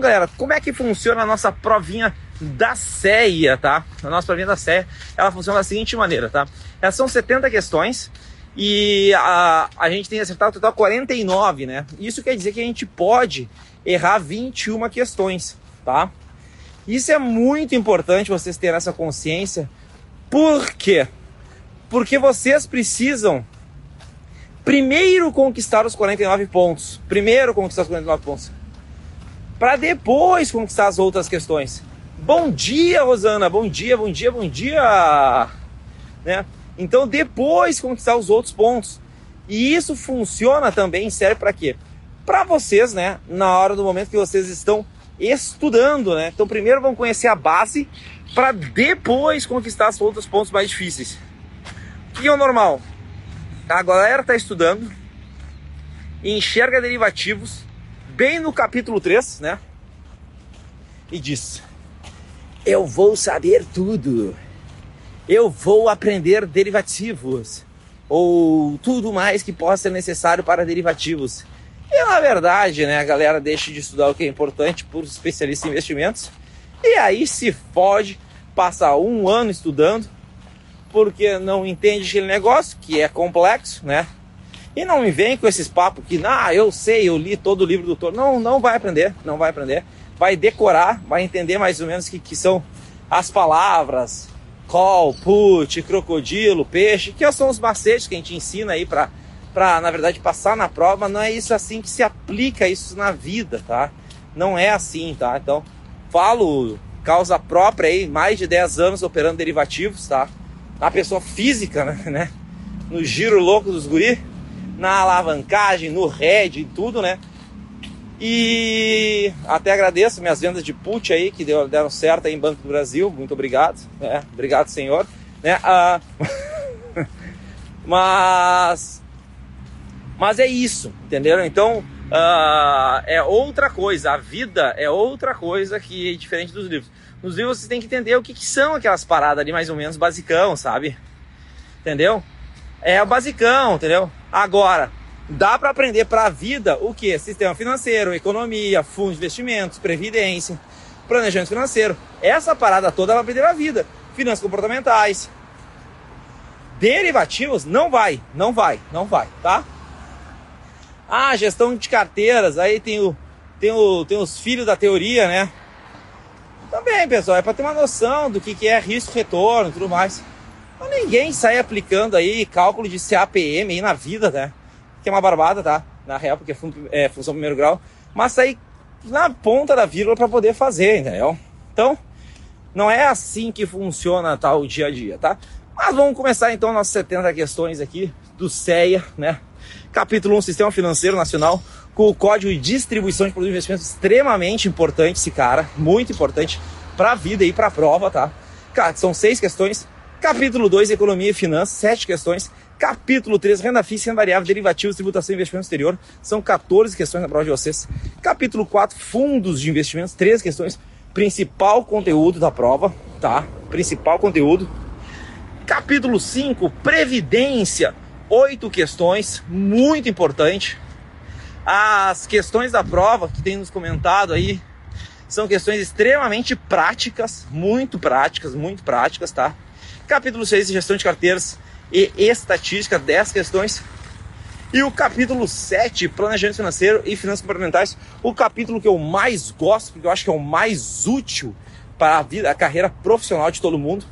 Então, galera, como é que funciona a nossa provinha da CEA, tá? A nossa provinha da CEA, ela funciona da seguinte maneira, tá? Elas são 70 questões e a, a gente tem acertado o total 49, né? Isso quer dizer que a gente pode errar 21 questões, tá? Isso é muito importante vocês terem essa consciência. Por quê? Porque vocês precisam primeiro conquistar os 49 pontos. Primeiro conquistar os 49 pontos. Para depois conquistar as outras questões. Bom dia, Rosana. Bom dia, bom dia, bom dia. Né? Então, depois conquistar os outros pontos. E isso funciona também, serve para quê? Para vocês, né, na hora do momento que vocês estão estudando, né? Então, primeiro vão conhecer a base para depois conquistar os outros pontos mais difíceis. O que é o normal? A galera está estudando, enxerga derivativos bem no capítulo 3, né? E diz: Eu vou saber tudo. Eu vou aprender derivativos ou tudo mais que possa ser necessário para derivativos. E na verdade, né, a galera deixa de estudar o que é importante por especialistas em investimentos e aí se fode, passa um ano estudando porque não entende aquele negócio que é complexo, né? E não me vem com esses papos que, ah, eu sei, eu li todo o livro do Toro. Não, não vai aprender, não vai aprender. Vai decorar, vai entender mais ou menos que, que são as palavras, call, put, crocodilo, peixe, que são os macetes que a gente ensina aí para para na verdade passar na prova, não é isso assim que se aplica isso na vida, tá? Não é assim, tá? Então, falo causa própria aí, mais de 10 anos operando derivativos, tá? Na pessoa física, né? No giro louco dos guri, na alavancagem, no head, tudo, né? E até agradeço minhas vendas de put aí, que deu, deram certo aí em Banco do Brasil. Muito obrigado. Né? Obrigado, senhor. Né? Ah, mas, mas é isso, entenderam? Então, ah, é outra coisa. A vida é outra coisa que é diferente dos livros. Nos livros você tem que entender o que, que são aquelas paradas ali, mais ou menos, basicão, sabe? Entendeu? É o basicão, entendeu? Agora, dá para aprender para a vida o que? Sistema financeiro, economia, fundos de investimentos, previdência, planejamento financeiro. Essa parada toda vai aprender a vida. Finanças comportamentais. Derivativos não vai, não vai, não vai, tá? Ah, gestão de carteiras, aí tem o tem o tem os filhos da teoria, né? Também, pessoal, é para ter uma noção do que, que é risco retorno tudo mais. Mas ninguém sai aplicando aí cálculo de CAPM aí na vida, né? Que é uma barbada, tá? Na real, porque é, fun função primeiro grau. Mas sair na ponta da vírgula para poder fazer, entendeu? Então, não é assim que funciona tá, o dia a dia, tá? Mas vamos começar então nossas 70 questões aqui do CEA, né? Capítulo 1, Sistema Financeiro Nacional, com o código de distribuição de produtos de investimento extremamente importante esse cara, muito importante para a vida e para a prova, tá? Cara, são seis questões. Capítulo 2, Economia e Finanças, sete questões. Capítulo 3, Renda fixa, renda variável, derivativos, tributação e investimento exterior. São 14 questões na prova de vocês. Capítulo 4, Fundos de investimentos, três questões. Principal conteúdo da prova, tá? Principal conteúdo. Capítulo 5, Previdência, oito questões, muito importante. As questões da prova que tem nos comentado aí são questões extremamente práticas, muito práticas, muito práticas, tá? Capítulo 6, gestão de carteiras e estatística, 10 questões. E o capítulo 7, planejamento financeiro e finanças comportamentais, o capítulo que eu mais gosto, porque eu acho que é o mais útil para a vida, a carreira profissional de todo mundo,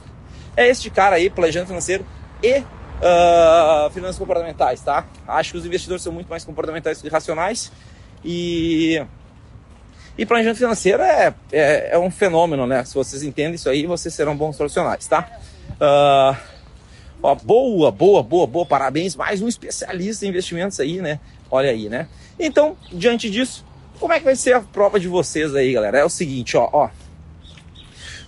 é este cara aí, planejamento financeiro e uh, finanças comportamentais, tá? Acho que os investidores são muito mais comportamentais que racionais e e planejamento financeiro é, é, é, um fenômeno, né? Se vocês entendem isso aí, vocês serão bons profissionais, tá? Uh, ó, boa, boa, boa, boa, parabéns. Mais um especialista em investimentos aí, né? Olha aí, né? Então, diante disso, como é que vai ser a prova de vocês aí, galera? É o seguinte, ó, ó.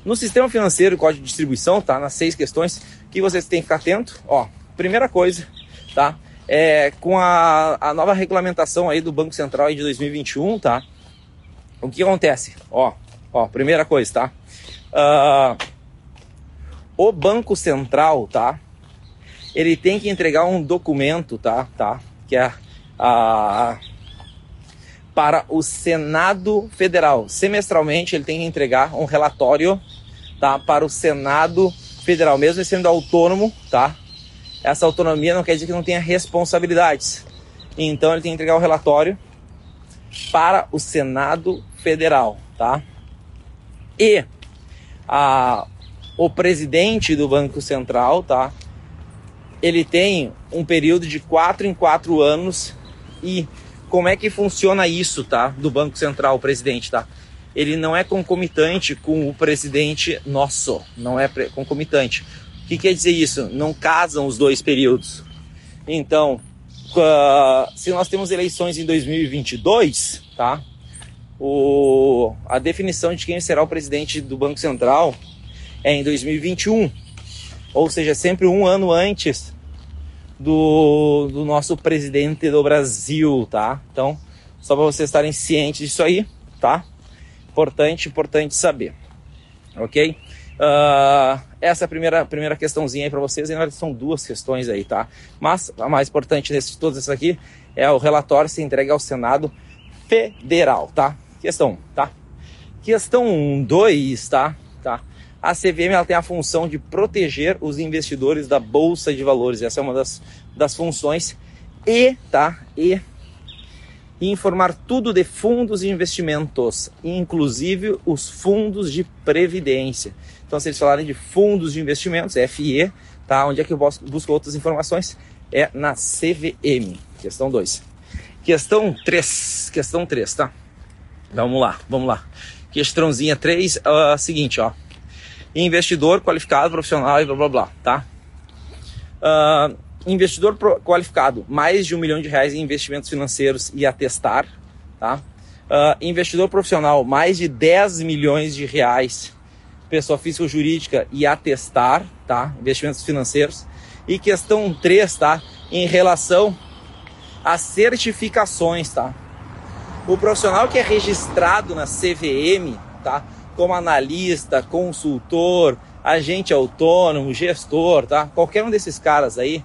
No sistema financeiro, código de distribuição, tá? Nas seis questões que vocês têm que ficar atento, ó primeira coisa, tá? É, com a, a nova regulamentação aí do Banco Central aí de 2021, tá? O que acontece? Ó, ó, primeira coisa, tá? Uh, o Banco Central, tá? Ele tem que entregar um documento, tá? Tá? Que é a, para o Senado Federal. Semestralmente ele tem que entregar um relatório tá, para o Senado Federal, mesmo sendo autônomo, tá? Essa autonomia não quer dizer que não tenha responsabilidades. Então ele tem que entregar o relatório para o Senado Federal, tá? E a, o presidente do Banco Central, tá? Ele tem um período de quatro em quatro anos e como é que funciona isso, tá? Do Banco Central, o presidente, tá? Ele não é concomitante com o presidente nosso, não é concomitante. O que quer dizer isso? Não casam os dois períodos. Então, se nós temos eleições em 2022, tá? O, a definição de quem será o presidente do Banco Central é em 2021, ou seja, sempre um ano antes do, do nosso presidente do Brasil, tá? Então, só para vocês estarem cientes disso aí, tá? Importante, importante saber, ok? Uh, essa é a primeira, primeira questãozinha aí para vocês, e na verdade são duas questões aí, tá? Mas a mais importante de todas essas aqui é o relatório se entregue ao Senado Federal, tá? Questão 1, tá? Questão 2, tá? A CVM ela tem a função de proteger os investidores da Bolsa de Valores, essa é uma das, das funções, e, tá? E informar tudo de fundos de investimentos, inclusive os fundos de previdência. Então, se eles falarem de fundos de investimentos, FIE, tá? Onde é que eu busco outras informações? É na CVM. Questão 2. Questão 3. Questão 3, tá? Vamos lá, vamos lá. Questãozinha 3, uh, ah, seguinte, ó. Investidor qualificado, profissional e blá blá blá, tá? Uh, investidor qualificado, mais de um milhão de reais em investimentos financeiros e atestar, tá? Uh, investidor profissional, mais de 10 milhões de reais pessoa física ou jurídica e atestar, tá? Investimentos financeiros. E questão 3, tá? Em relação às certificações, tá? O profissional que é registrado na CVM, tá? Como analista, consultor, agente autônomo, gestor, tá? Qualquer um desses caras aí,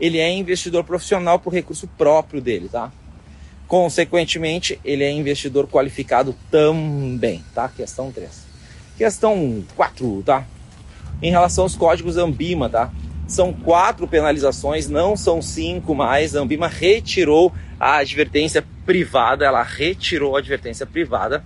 ele é investidor profissional por recurso próprio dele, tá? Consequentemente, ele é investidor qualificado também, tá? Questão 3. Questão 4, tá? Em relação aos códigos Ambima, tá? São quatro penalizações, não são cinco mais. A Ambima retirou a advertência privada, ela retirou a advertência privada,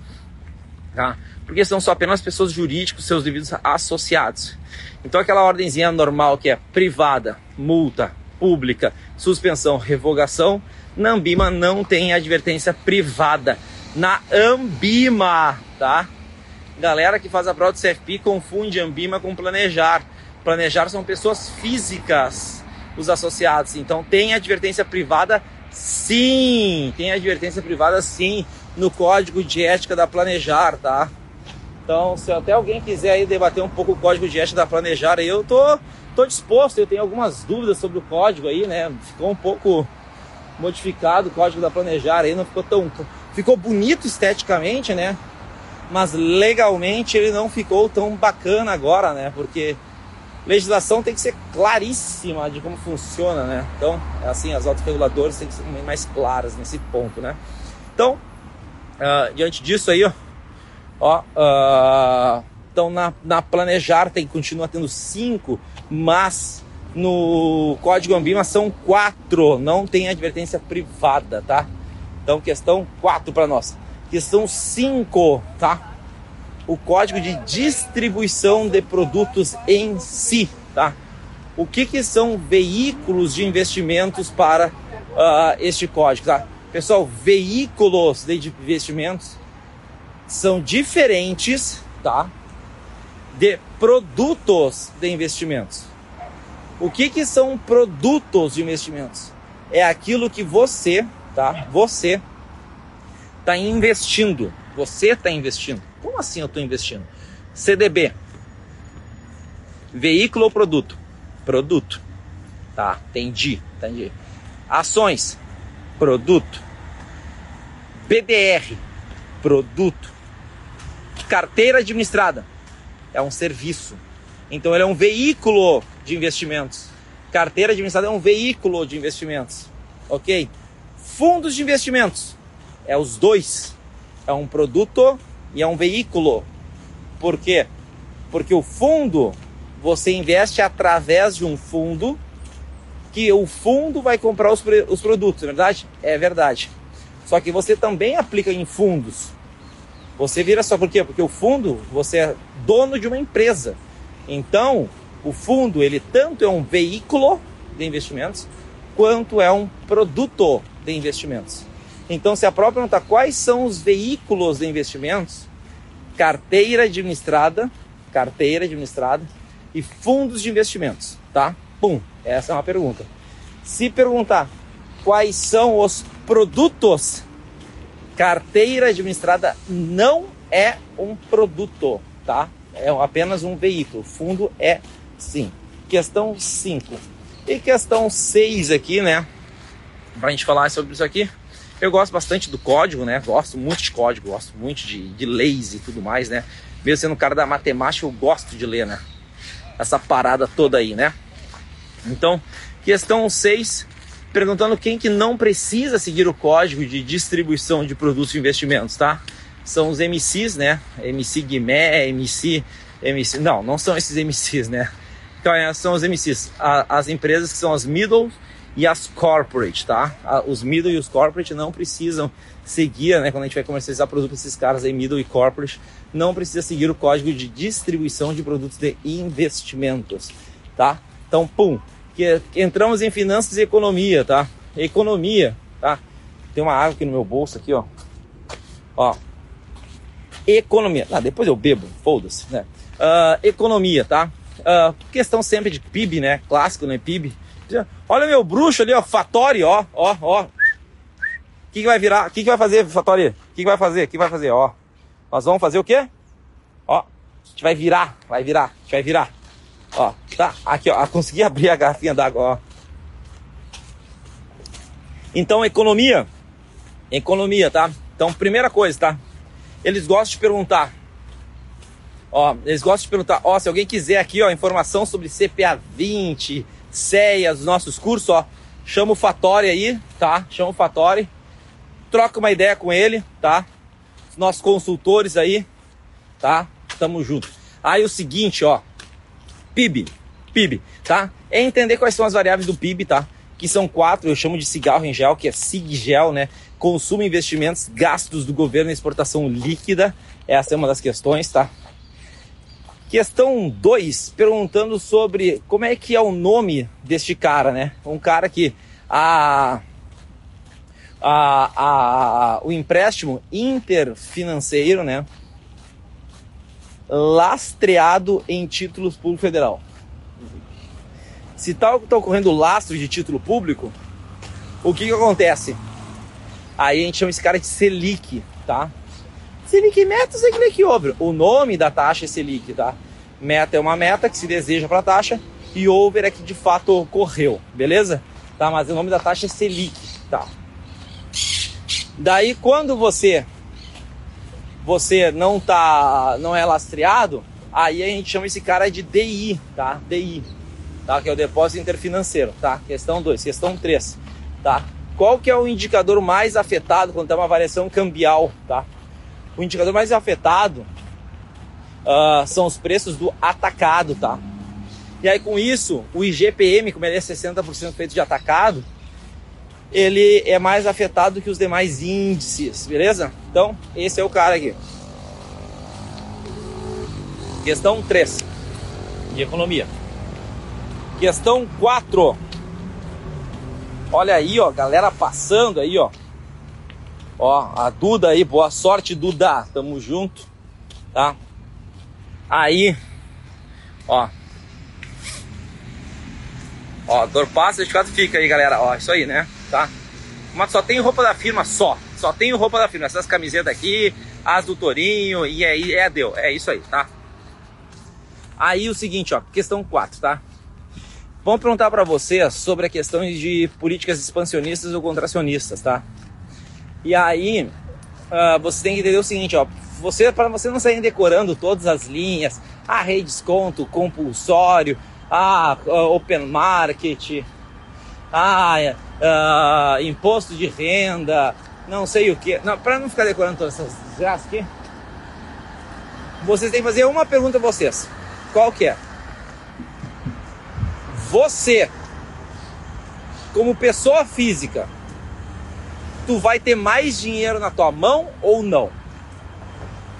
tá? Porque são só apenas pessoas jurídicas, seus devidos associados. Então aquela ordenzinha normal que é privada, multa, pública, suspensão, revogação, na Ambima não tem advertência privada. Na Ambima, tá? Galera que faz a prova do CFP confunde Ambima com planejar. Planejar são pessoas físicas, os associados. Então tem advertência privada, sim. Tem advertência privada, sim, no código de ética da planejar, tá? Então, se até alguém quiser aí debater um pouco o código de ética da planejar, aí eu tô, tô disposto. Eu tenho algumas dúvidas sobre o código aí, né? Ficou um pouco modificado o código da planejar aí, não ficou tão. Ficou bonito esteticamente, né? mas legalmente ele não ficou tão bacana agora, né? Porque legislação tem que ser claríssima de como funciona, né? Então, é assim, as autorreguladores têm que ser mais claras nesse ponto, né? Então, uh, diante disso aí, ó, ó uh, então na, na planejar tem continua tendo cinco, mas no código Ambima são quatro, não tem advertência privada, tá? Então, questão quatro para nós questão 5, tá? O código de distribuição de produtos em si, tá? O que, que são veículos de investimentos para uh, este código, tá? Pessoal, veículos de investimentos são diferentes, tá? De produtos de investimentos. O que, que são produtos de investimentos? É aquilo que você, tá? Você está investindo. Você está investindo. Como assim eu estou investindo? CDB. Veículo ou produto? Produto. Tá, entendi, entendi. Ações. Produto. BDR. Produto. Carteira administrada. É um serviço. Então ele é um veículo de investimentos. Carteira administrada é um veículo de investimentos. Ok? Fundos de investimentos É os dois. É um produto e é um veículo. Por quê? Porque o fundo, você investe através de um fundo que o fundo vai comprar os, os produtos, é verdade? É verdade. Só que você também aplica em fundos. Você vira só por quê? Porque o fundo, você é dono de uma empresa. Então, o fundo, ele tanto é um veículo de investimentos, quanto é um produto de investimentos. Então, se a própria perguntar quais são os veículos de investimentos, carteira administrada, carteira administrada e fundos de investimentos, tá? Pum, essa é uma pergunta. Se perguntar quais são os produtos, carteira administrada não é um produto, tá? É apenas um veículo. Fundo é sim. Questão 5. E questão 6 aqui, né? Pra gente falar sobre isso aqui. Eu gosto bastante do código, né? Gosto muito de código, gosto muito de, de leis e tudo mais, né? Mesmo sendo um cara da matemática, eu gosto de ler, né? Essa parada toda aí, né? Então, questão 6, perguntando quem que não precisa seguir o código de distribuição de produtos de investimentos, tá? São os MCs, né? MC Guimé, MC, MC... Não, não são esses MCs, né? Então, é, são os MCs, as empresas que são as middle e as corporate, tá? Os middle e os corporate não precisam seguir, né? Quando a gente vai comercializar produto esses caras aí, middle e corporate, não precisa seguir o código de distribuição de produtos de investimentos, tá? Então, pum, que, entramos em finanças e economia, tá? Economia, tá? Tem uma água aqui no meu bolso aqui, ó. Ó. Economia. Ah, depois eu bebo, foda-se, né? Uh, economia, tá? Uh, questão sempre de PIB, né? Clássico, né? PIB. Olha meu bruxo ali, ó, Fatori, ó, ó, ó. O que, que vai virar? O que, que vai fazer, Fatori? O que, que vai fazer? O que vai fazer, ó? Nós vamos fazer o quê? Ó, a gente vai virar, vai virar, a gente vai virar. Ó, tá, aqui, ó, consegui abrir a garrafinha d'água, ó. Então, economia, economia, tá? Então, primeira coisa, tá? Eles gostam de perguntar, ó, eles gostam de perguntar, ó, se alguém quiser aqui, ó, informação sobre CPA 20, CEA, os nossos cursos, ó, chama o Fatori aí, tá? Chama o Fatori, troca uma ideia com ele, tá? Os nossos consultores aí, tá? Tamo junto. Aí o seguinte, ó, PIB, PIB, tá? É entender quais são as variáveis do PIB, tá? Que são quatro, eu chamo de cigarro em gel, que é SIGGEL, né? Consumo, investimentos, gastos do governo e exportação líquida. Essa é uma das questões, tá? Questão 2, perguntando sobre como é que é o nome deste cara, né? Um cara que a, a, a, o empréstimo interfinanceiro, né? Lastreado em títulos públicos federal. Se está tá ocorrendo lastro de título público, o que, que acontece? Aí a gente chama esse cara de Selic, tá? Selic meta, Selic over. O nome da taxa é Selic, tá? Meta é uma meta que se deseja para a taxa e over é que de fato ocorreu, beleza? Tá, mas o nome da taxa é Selic, tá? Daí quando você você não tá não é lastreado, aí a gente chama esse cara de DI, tá? DI, tá? Que é o depósito interfinanceiro, tá? Questão 2, questão 3, tá? Qual que é o indicador mais afetado quando tem uma variação cambial, tá? O indicador mais afetado uh, são os preços do atacado, tá? E aí com isso, o IGPM, como ele é 60% feito de atacado, ele é mais afetado que os demais índices, beleza? Então, esse é o cara aqui. Questão 3 de economia. Questão 4. Olha aí, ó, galera passando aí, ó. Ó, a Duda aí, boa sorte, Duda. Tamo junto, tá? Aí, ó. Ó, dor passa, certificado fica aí, galera. Ó, isso aí, né? Tá? Mas só tem roupa da firma, só. Só tem roupa da firma. Essas camisetas aqui, as do Torinho, e aí, é, deu. É isso aí, tá? Aí o seguinte, ó, questão 4, tá? Vamos perguntar para você sobre a questão de políticas expansionistas ou contracionistas, tá? E aí, uh, você tem que entender o seguinte, ó. Você, para você não sair decorando todas as linhas, a rei desconto, compulsório, a uh, open market, a uh, imposto de renda, não sei o que. Para não ficar decorando todas essas desgraças aqui, vocês têm que fazer uma pergunta a vocês. Qual que é? Você, como pessoa física, tu vai ter mais dinheiro na tua mão ou não?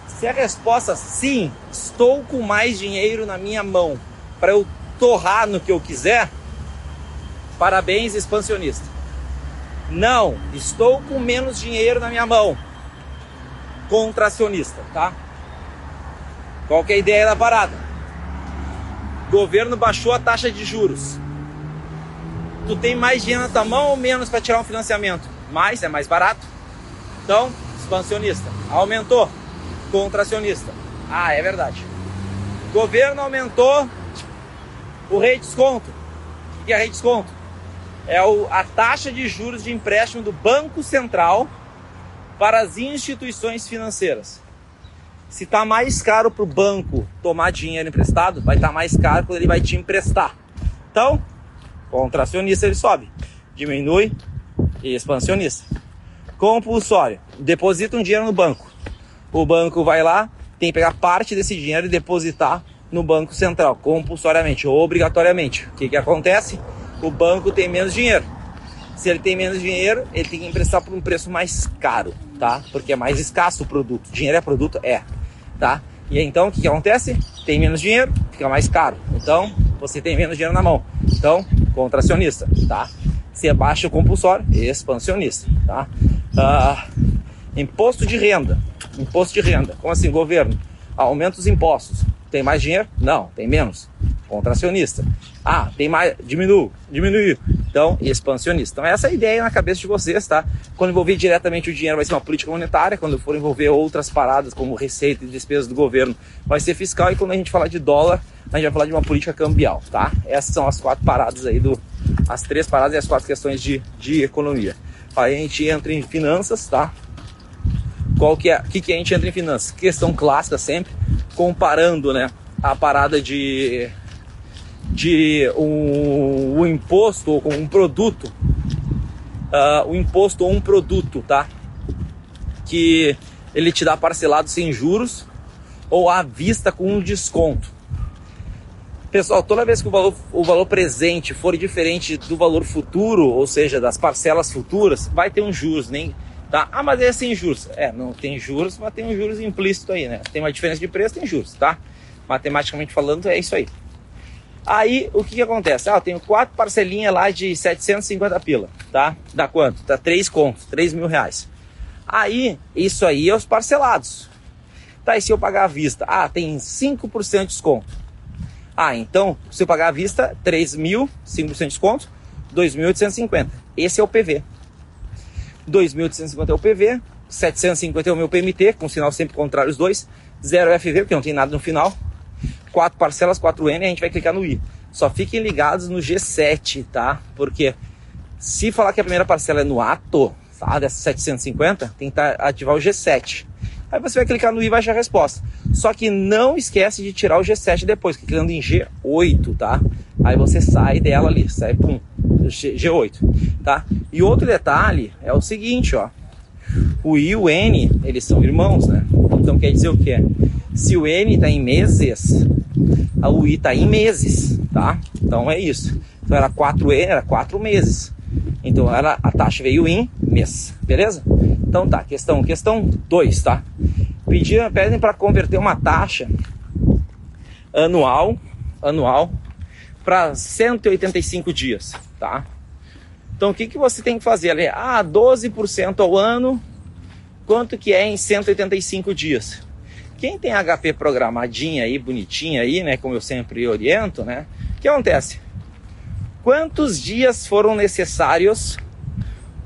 Se a resposta sim, estou com mais dinheiro na minha mão para eu torrar no que eu quiser, parabéns, expansionista. Não, estou com menos dinheiro na minha mão, contracionista, tá? Qual que é a ideia da parada? Governo baixou a taxa de juros. Tu tem mais dinheiro na tua mão ou menos para tirar um financiamento? Mais, é mais barato. Então, expansionista. Aumentou. Contracionista. Ah, é verdade. Governo aumentou o rei desconto. O que é rei desconto? É o, a taxa de juros de empréstimo do Banco Central para as instituições financeiras. Se está mais caro para o banco tomar dinheiro emprestado, vai estar tá mais caro quando ele vai te emprestar. Então, contracionista ele sobe, diminui e expansionista. Compulsório, deposita um dinheiro no banco. O banco vai lá, tem que pegar parte desse dinheiro e depositar no Banco Central, compulsoriamente, obrigatoriamente. O que, que acontece? O banco tem menos dinheiro. Se ele tem menos dinheiro, ele tem que emprestar por um preço mais caro, tá? Porque é mais escasso o produto. Dinheiro é produto? É, tá? E então o que, que acontece? Tem menos dinheiro, fica mais caro. Então você tem menos dinheiro na mão. Então, contracionista, tá? Se abaixa o compulsório, expansionista, tá? Ah, imposto de renda. Imposto de renda. Como assim, governo? Aumenta os impostos. Tem mais dinheiro? Não, tem menos. Contracionista. Ah, tem mais. Diminui, diminuiu. Então, expansionista. Então, essa é a ideia na cabeça de vocês, tá? Quando envolver diretamente o dinheiro, vai ser uma política monetária. Quando for envolver outras paradas, como receita e despesas do governo, vai ser fiscal. E quando a gente falar de dólar, a gente vai falar de uma política cambial, tá? Essas são as quatro paradas aí do. As três paradas e as quatro questões de, de economia. Aí a gente entra em finanças, tá? Qual que é? O que, que a gente entra em finanças? Questão clássica sempre comparando né, a parada de, de um, um imposto ou um produto, uh, o imposto ou um produto, tá? Que ele te dá parcelado sem juros ou à vista com um desconto. Pessoal, toda vez que o valor, o valor presente for diferente do valor futuro, ou seja, das parcelas futuras, vai ter um juros, nem Tá? Ah, mas é sem juros. É, não tem juros, mas tem um juros implícito aí, né? Tem uma diferença de preço, tem juros, tá? Matematicamente falando, é isso aí. Aí, o que que acontece? Ah, eu tenho quatro parcelinhas lá de 750 pila, tá? Dá quanto? Dá três contos, 3 mil reais. Aí, isso aí é os parcelados. Tá, e se eu pagar à vista? Ah, tem 5% de desconto. Ah, então, se eu pagar à vista, 3 mil, 5% de desconto, 2.850. Esse é o PV. 2.850 é o PV, 750 é o meu PMT, com sinal sempre contrário os dois, 0 FV, porque não tem nada no final, 4 parcelas, 4N, a gente vai clicar no I. Só fiquem ligados no G7, tá? Porque se falar que a primeira parcela é no ato, tá? Dessa 750, tem que tá, ativar o G7. Aí você vai clicar no I e vai achar a resposta. Só que não esquece de tirar o G7 depois, clicando em G8, tá? Aí você sai dela ali, sai, pum, G8, tá? E outro detalhe é o seguinte, ó. O I e o N, eles são irmãos, né? Então quer dizer o quê? Se o N está em meses, o I está em meses, tá? Então é isso. Então era 4N, era 4 meses. Então era, a taxa veio em mês, beleza? Então tá, questão questão 2, tá? Pediram, pedem para converter uma taxa anual, anual para 185 dias, tá? Então o que, que você tem que fazer ali? Ah, 12% ao ano, quanto que é em 185 dias? Quem tem HP programadinha aí, bonitinha aí, né, como eu sempre oriento, né? O que acontece? Quantos dias foram necessários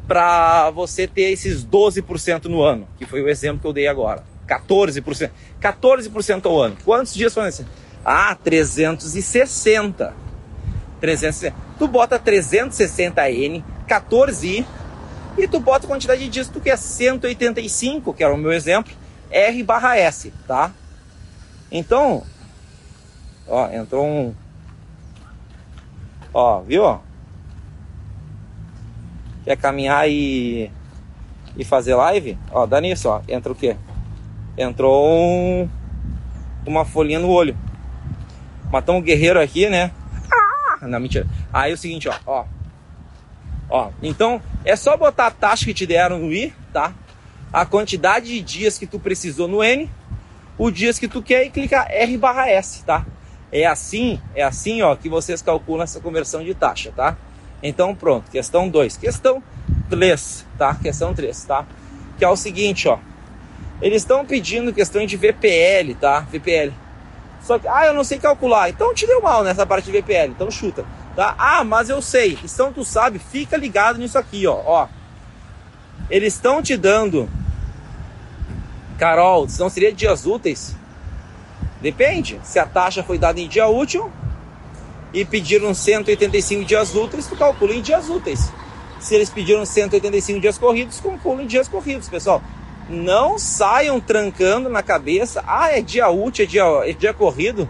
para você ter esses 12% no ano? Que foi o exemplo que eu dei agora. 14%. 14% ao ano. Quantos dias foram necessários? Ah, 360. 360. Tu bota 360N, 14I, e tu bota a quantidade de que é 185, que era o meu exemplo, R barra S, tá? Então, ó, entrou um... Ó, viu? Quer caminhar e e fazer live, ó, dá nisso, ó. Entra o quê? Entrou um, uma folhinha no olho. Matou um guerreiro aqui, né? Não, mentira. Aí é o seguinte, ó, ó. Ó, então é só botar a taxa que te deram no I, tá? A quantidade de dias que tu precisou no N, os dias que tu quer e clicar R barra S, tá? É assim, é assim, ó, que vocês calculam essa conversão de taxa, tá? Então pronto, questão 2. Questão 3, tá? Questão 3, tá? Que é o seguinte, ó. Eles estão pedindo questão de VPL, tá? VPL. Só que, ah, eu não sei calcular. Então te deu mal nessa parte de VPL, então chuta. Tá? Ah, mas eu sei. Então tu sabe, fica ligado nisso aqui, ó. ó. Eles estão te dando. Carol, não seria dias úteis? Depende. Se a taxa foi dada em dia útil e pediram 185 dias úteis, tu calcula em dias úteis. Se eles pediram 185 dias corridos, calcula em dias corridos, pessoal. Não saiam trancando na cabeça. Ah, é dia útil, é dia, é dia corrido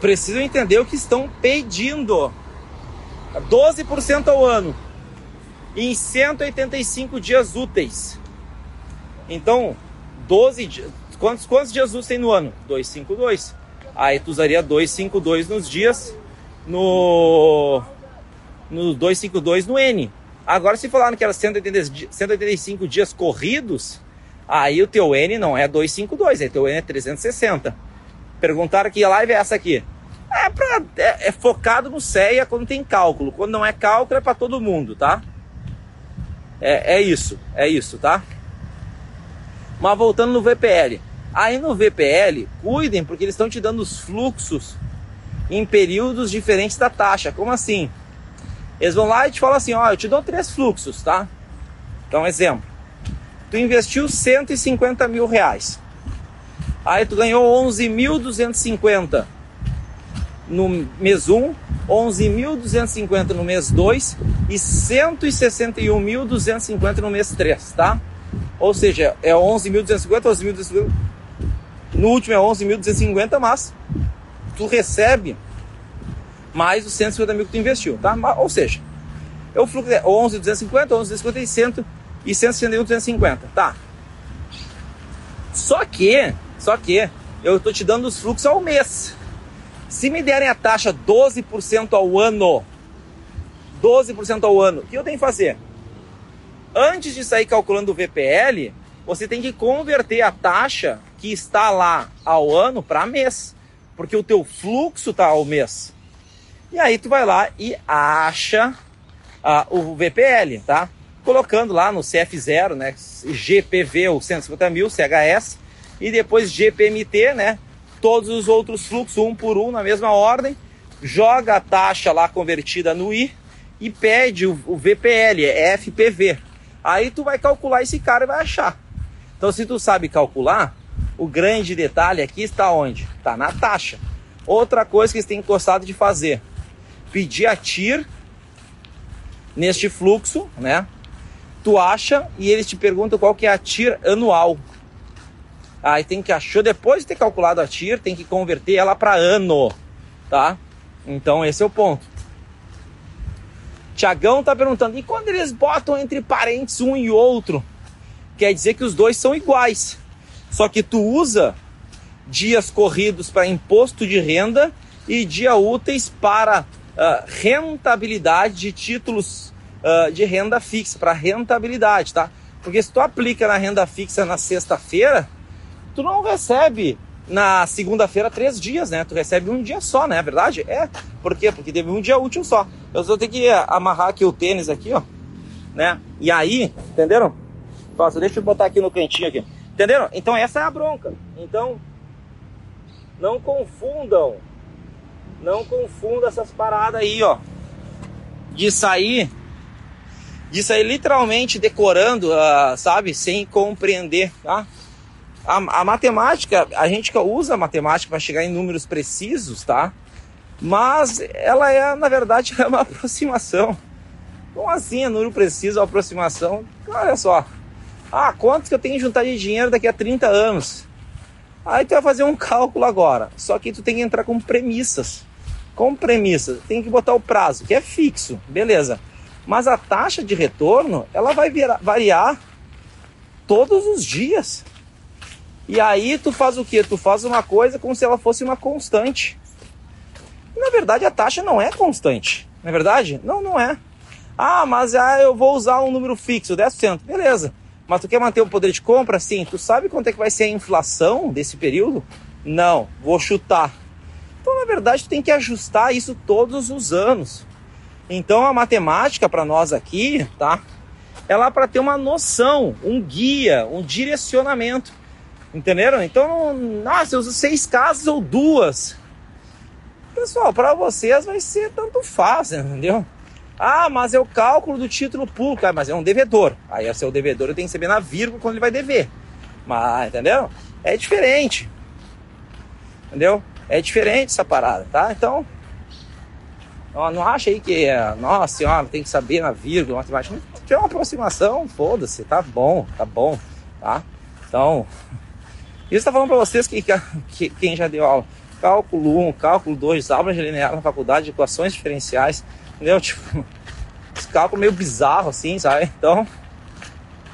precisam entender o que estão pedindo. 12% ao ano em 185 dias úteis. Então, 12 dias. Quantos, quantos dias úteis tem no ano? 252. Aí tu usaria 252 nos dias no no 252 no N. Agora se falaram que era 180, 185 dias corridos, aí o teu N não é 252, aí teu N é 360. Perguntaram que live é essa aqui. É, pra, é, é focado no CEA quando tem cálculo. Quando não é cálculo, é para todo mundo, tá? É, é isso, é isso, tá? Mas voltando no VPL. Aí no VPL, cuidem, porque eles estão te dando os fluxos em períodos diferentes da taxa. Como assim? Eles vão lá e te falam assim: ó, eu te dou três fluxos, tá? Então, exemplo: tu investiu 150 mil reais. Aí tu ganhou 11.250 no mês 1, 11.250 no mês 2 e 161.250 no mês 3, tá? Ou seja, é 11.250, 11.250. No último é 11.250, mas tu recebe mais os 150 mil que tu investiu, tá? Ou seja, o fluxo é 11.250, 11.250 e 161.250, tá? Só que, só que eu tô te dando os fluxos ao mês. Se me derem a taxa 12% ao ano, 12% ao ano, o que eu tenho que fazer? Antes de sair calculando o VPL, você tem que converter a taxa que está lá ao ano para mês, porque o teu fluxo está ao mês. E aí tu vai lá e acha ah, o VPL, tá? Colocando lá no CF0, né? GPV, o 150 mil, CHS, e depois GPMT, né? todos os outros fluxos um por um na mesma ordem, joga a taxa lá convertida no I e pede o, o VPL, é FPV. Aí tu vai calcular esse cara e vai achar. Então se tu sabe calcular, o grande detalhe aqui está onde? Está na taxa. Outra coisa que você tem gostado de fazer, pedir a TIR neste fluxo, né? Tu acha e eles te perguntam qual que é a TIR anual. Aí tem que achar, depois de ter calculado a TIR, tem que converter ela para ano, tá? Então esse é o ponto. Tiagão tá perguntando, e quando eles botam entre parênteses um e outro? Quer dizer que os dois são iguais. Só que tu usa dias corridos para imposto de renda e dia úteis para uh, rentabilidade de títulos uh, de renda fixa, para rentabilidade, tá? Porque se tu aplica na renda fixa na sexta-feira, tu não recebe na segunda-feira três dias, né? Tu recebe um dia só, né? É verdade? É. Por quê? Porque teve um dia útil só. Eu só tenho que amarrar aqui o tênis aqui, ó. Né? E aí, entenderam? Nossa, deixa eu botar aqui no cantinho aqui. Entenderam? Então essa é a bronca. Então, não confundam. Não confunda essas paradas aí, ó. De sair. De sair literalmente decorando, uh, sabe? Sem compreender, tá? A, a matemática, a gente usa a matemática para chegar em números precisos, tá? Mas ela é, na verdade, é uma aproximação. Como assim é número preciso, aproximação? Olha só. Ah, quanto que eu tenho que juntar de dinheiro daqui a 30 anos? Aí tu vai fazer um cálculo agora. Só que tu tem que entrar com premissas. Com premissas, tem que botar o prazo, que é fixo, beleza. Mas a taxa de retorno, ela vai variar todos os dias. E aí tu faz o que? Tu faz uma coisa como se ela fosse uma constante. E, na verdade, a taxa não é constante. Não é verdade? Não, não é. Ah, mas ah, eu vou usar um número fixo, 10%. Beleza. Mas tu quer manter o poder de compra? Sim. Tu sabe quanto é que vai ser a inflação desse período? Não. Vou chutar. Então, na verdade, tem que ajustar isso todos os anos. Então, a matemática para nós aqui, tá? É lá para ter uma noção, um guia, um direcionamento. Entenderam? Então, nossa, eu uso seis casas ou duas. Pessoal, para vocês vai ser tanto fácil, entendeu? Ah, mas é o cálculo do título público. Ah, mas é um devedor. Aí é seu devedor, eu tenho que saber na vírgula quando ele vai dever. Mas, entendeu? É diferente. Entendeu? É diferente essa parada, tá? Então, não, acha aí que, nossa senhora, tem que saber na vírgula, matemática. Se tiver uma aproximação, foda-se, tá bom, tá bom, tá? Então, isso tá falando para vocês que, que, quem já deu aula. Cálculo 1, cálculo 2, aulas de linear na faculdade, de equações diferenciais, entendeu? Tipo, esse cálculo meio bizarro assim, sabe? Então,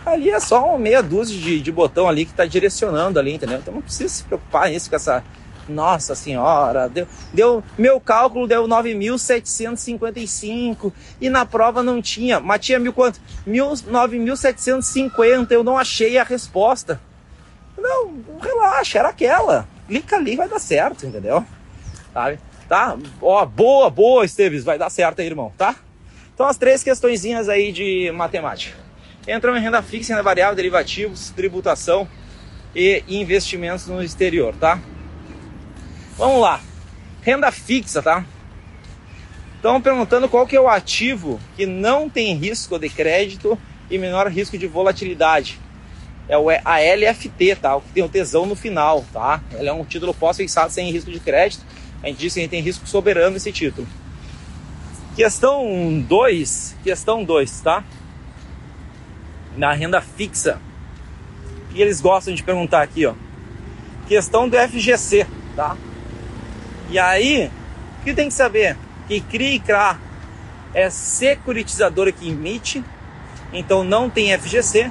ali é só uma meia dúzia de, de botão ali que está direcionando ali, entendeu? Então não precisa se preocupar nisso com essa nossa senhora, deu, deu meu cálculo deu 9.755 e na prova não tinha, mas tinha mil quanto? 9.750, eu não achei a resposta. Não, relaxa, era aquela. Clica ali, vai dar certo, entendeu? Sabe? Tá? Ó, boa, boa, Esteves, vai dar certo aí, irmão, tá? Então as três questõezinhas aí de matemática. Entram em renda fixa, renda variável, derivativos, tributação e investimentos no exterior, tá? Vamos lá. Renda fixa, tá? Estão perguntando qual que é o ativo que não tem risco de crédito e menor risco de volatilidade. É a LFT, tá? O que tem o tesão no final, tá? Ele é um título pós-fixado sem risco de crédito. A gente diz que a gente tem risco soberano esse título. Questão 2, questão 2, tá? Na renda fixa. E eles gostam de perguntar aqui, ó. Questão do FGC, tá? E aí, o que tem que saber? Que CRI e CRA é securitizadora que emite, então não tem FGC,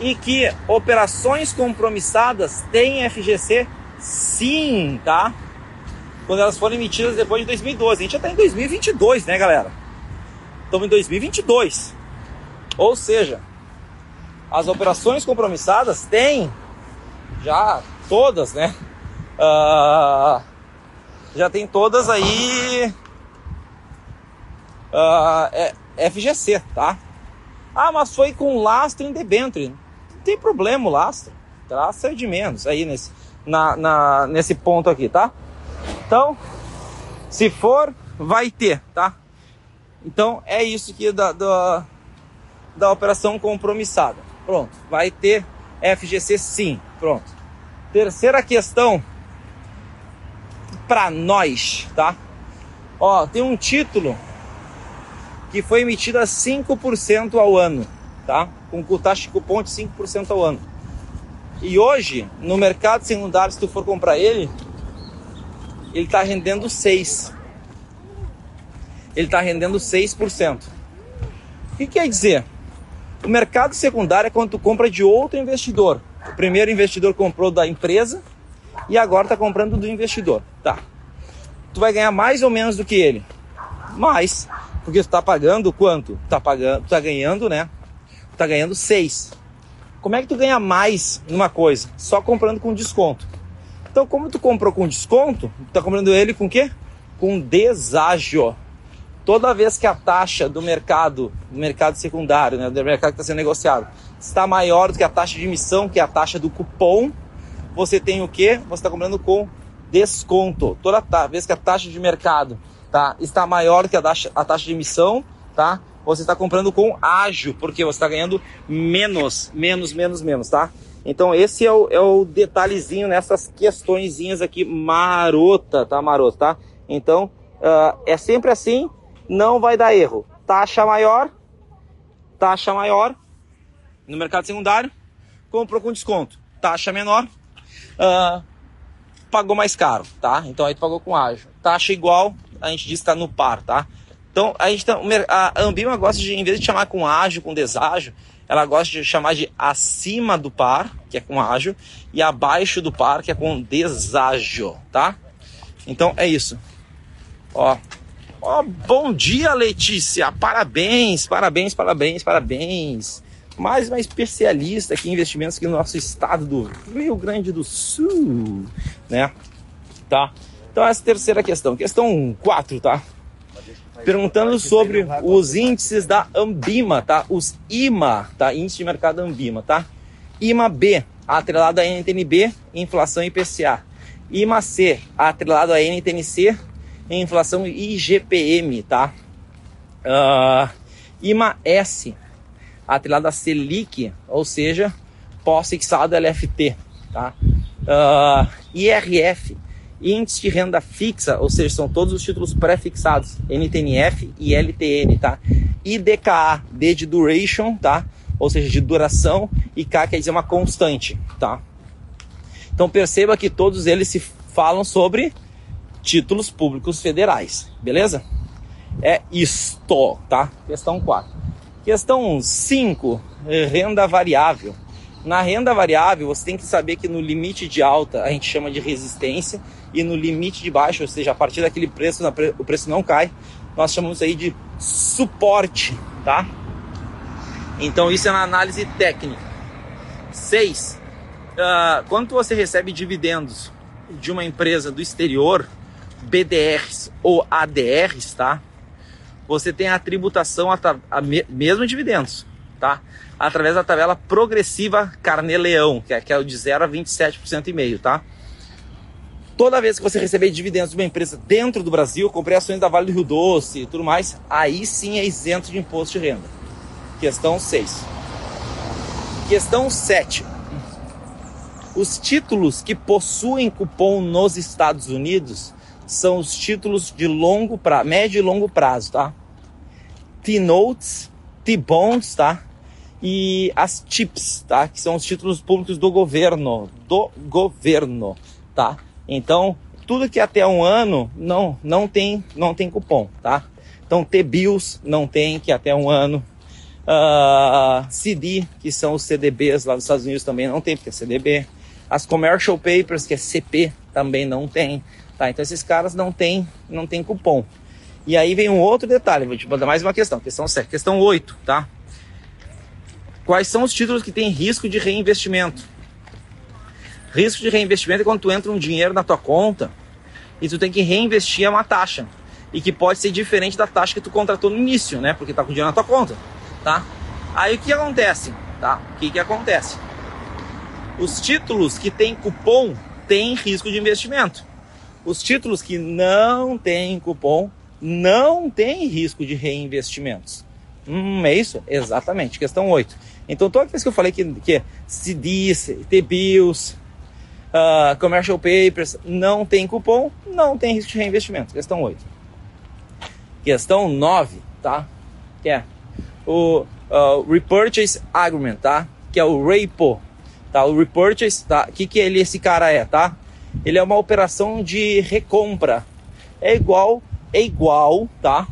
e que operações compromissadas têm FGC sim, tá? Quando elas forem emitidas depois de 2012. A gente já está em 2022, né, galera? Estamos em 2022. Ou seja, as operações compromissadas têm já todas, né? Uh, já tem todas aí uh, é, FGC, tá? Ah, mas foi com lastro em debênture. Não tem problema o lastro. Lastro é de menos aí nesse, na, na, nesse ponto aqui, tá? Então, se for, vai ter, tá? Então é isso aqui da, da, da operação compromissada. Pronto, vai ter FGC sim. Pronto. Terceira questão para nós, tá? Ó, tem um título que foi emitido a 5% ao ano, tá? Com taxa de cupom de 5% ao ano. E hoje, no mercado secundário, se tu for comprar ele, ele está rendendo 6. Ele está rendendo 6%. O que quer dizer? O mercado secundário é quando tu compra de outro investidor. O primeiro investidor comprou da empresa, e agora está comprando do investidor. Tá. Tu vai ganhar mais ou menos do que ele? Mais. Porque tu está pagando quanto? Tá pagando, tá ganhando, né? Tu tá ganhando 6. Como é que tu ganha mais numa coisa? Só comprando com desconto. Então, como tu comprou com desconto, tu tá comprando ele com o quê? Com deságio. Toda vez que a taxa do mercado, do mercado secundário, né, do mercado que está sendo negociado, está maior do que a taxa de emissão, que é a taxa do cupom, você tem o que? Você está comprando com desconto. Toda vez que a taxa de mercado tá, está maior que a taxa, a taxa de emissão, tá? Você está comprando com ágio, porque você está ganhando menos, menos, menos, menos, tá? Então esse é o, é o detalhezinho nessas questõezinhas aqui marota, tá marota, tá? Então uh, é sempre assim, não vai dar erro. Taxa maior, taxa maior no mercado secundário, comprou com desconto. Taxa menor, uh, pagou mais caro, tá? Então aí tu pagou com ágio. Taxa igual, a gente diz que tá no par, tá? Então, a, gente tá, a Ambima gosta de, em vez de chamar com ágio, com deságio, ela gosta de chamar de acima do par, que é com ágio, e abaixo do par, que é com deságio, tá? Então, é isso. Ó, ó, bom dia, Letícia! Parabéns, parabéns, parabéns, parabéns! Mais uma especialista aqui em investimentos aqui no nosso estado do Rio Grande do Sul, né? Tá? Então, essa terceira questão. Questão 4, tá? perguntando sobre os índices da Ambima, tá? Os IMA, tá? Índice de mercado Ambima, tá? IMA B, atrelado à NTNB, inflação IPCA. IMA C, atrelado à NTNC, inflação IGPM, tá? Uh, IMA S, atrelado à Selic, ou seja, pós-fixado LFT, tá? Uh, IRF, índice de renda fixa, ou seja, são todos os títulos pré-fixados, NTNF e LTN, tá? IDKA, D de duration, tá? Ou seja, de duração, e K quer dizer uma constante, tá? Então perceba que todos eles se falam sobre títulos públicos federais, beleza? É isto, tá? Questão 4. Questão 5, renda variável. Na renda variável, você tem que saber que no limite de alta a gente chama de resistência e no limite de baixo, ou seja, a partir daquele preço, o preço não cai, nós chamamos aí de suporte, tá? Então isso é na análise técnica. 6. Uh, ah, quando você recebe dividendos de uma empresa do exterior, BDRs ou ADRs, tá? Você tem a tributação a, a mesmo dividendos, tá? Através da tabela progressiva Carnê-Leão, que é, que é de 0 a 27% e meio, tá? Toda vez que você receber dividendos de uma empresa dentro do Brasil, comprei ações da Vale do Rio Doce e tudo mais, aí sim é isento de imposto de renda. Questão 6. Questão 7. Os títulos que possuem cupom nos Estados Unidos são os títulos de longo prazo, médio e longo prazo, tá? T-Notes, T-Bonds, tá? E as TIPS, tá? Que são os títulos públicos do governo, do governo, tá? Então, tudo que é até um ano não, não tem não tem cupom, tá? Então, T-Bills não tem, que é até um ano. Uh, ah, CD, que são os CDBs lá nos Estados Unidos também não tem, porque é CDB. As Commercial Papers, que é CP, também não tem. Tá? Então, esses caras não tem, não tem cupom. E aí vem um outro detalhe, vou te mandar mais uma questão, questão 7, questão 8, tá? Quais são os títulos que têm risco de reinvestimento? Risco de reinvestimento é quando tu entra um dinheiro na tua conta e tu tem que reinvestir a uma taxa. E que pode ser diferente da taxa que tu contratou no início, né? Porque tá com dinheiro na tua conta, tá? Aí o que acontece, tá? O que que acontece? Os títulos que têm cupom têm risco de investimento. Os títulos que não têm cupom não têm risco de reinvestimentos. Hum, é isso? Exatamente. Questão 8. Então, toda vez que eu falei que, que CDs, T-Bills, uh, commercial papers, não tem cupom, não tem risco de reinvestimento. Questão 8. Questão 9, tá? Que é o uh, repurchase agreement, tá? Que é o repo, tá? O repurchase, tá? O que que ele, esse cara é, tá? Ele é uma operação de recompra. É igual, é igual, tá?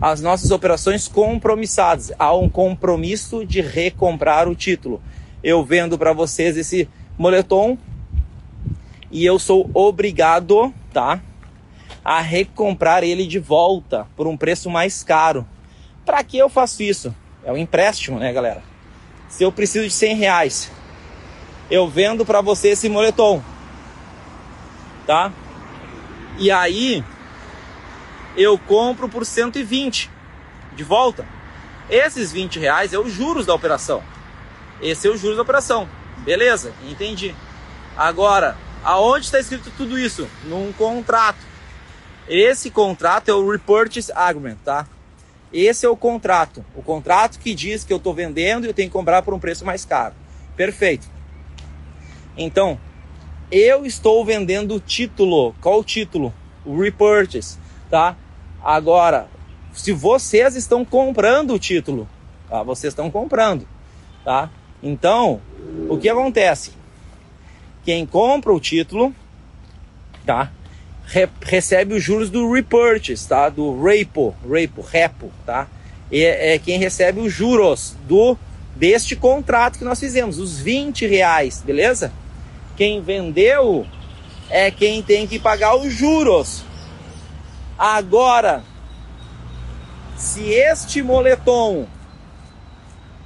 As nossas operações compromissadas. Há um compromisso de recomprar o título. Eu vendo para vocês esse moletom e eu sou obrigado, tá? A recomprar ele de volta por um preço mais caro. Para que eu faço isso? É um empréstimo, né, galera? Se eu preciso de 100 reais, eu vendo para você esse moletom, tá? E aí eu compro por 120 de volta. Esses 20 reais é os juros da operação. Esse é os juros da operação. Beleza, entendi. Agora, Aonde está escrito tudo isso? Num contrato. Esse contrato é o Repurchase Agreement, tá? Esse é o contrato. O contrato que diz que eu estou vendendo e eu tenho que comprar por um preço mais caro. Perfeito. Então, eu estou vendendo o título. Qual o título? O Repurchase, tá? Agora, se vocês estão comprando o título, tá? Vocês estão comprando, tá? Então, o que acontece? Quem compra o título, tá? re, recebe os juros do repurchase, tá? Do repo, repo, repo, tá? E é quem recebe os juros do deste contrato que nós fizemos, os 20 reais, beleza? Quem vendeu é quem tem que pagar os juros. Agora, se este moletom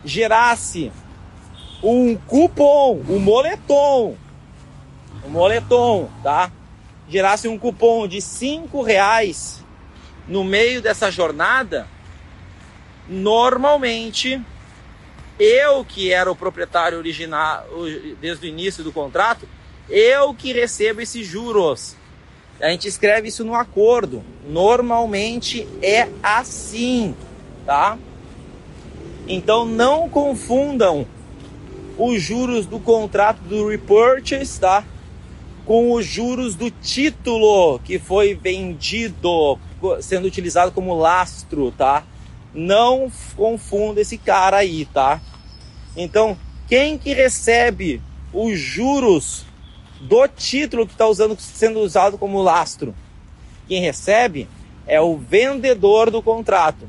gerasse um cupom, um moletom, um moletom, tá? Gerasse um cupom de cinco reais no meio dessa jornada, normalmente eu que era o proprietário original desde o início do contrato, eu que recebo esses juros. A gente escreve isso no acordo. Normalmente é assim, tá? Então não confundam os juros do contrato do repurchase, tá? Com os juros do título que foi vendido, sendo utilizado como lastro, tá? Não confunda esse cara aí, tá? Então, quem que recebe os juros do título que está sendo usado como lastro? Quem recebe é o vendedor do contrato.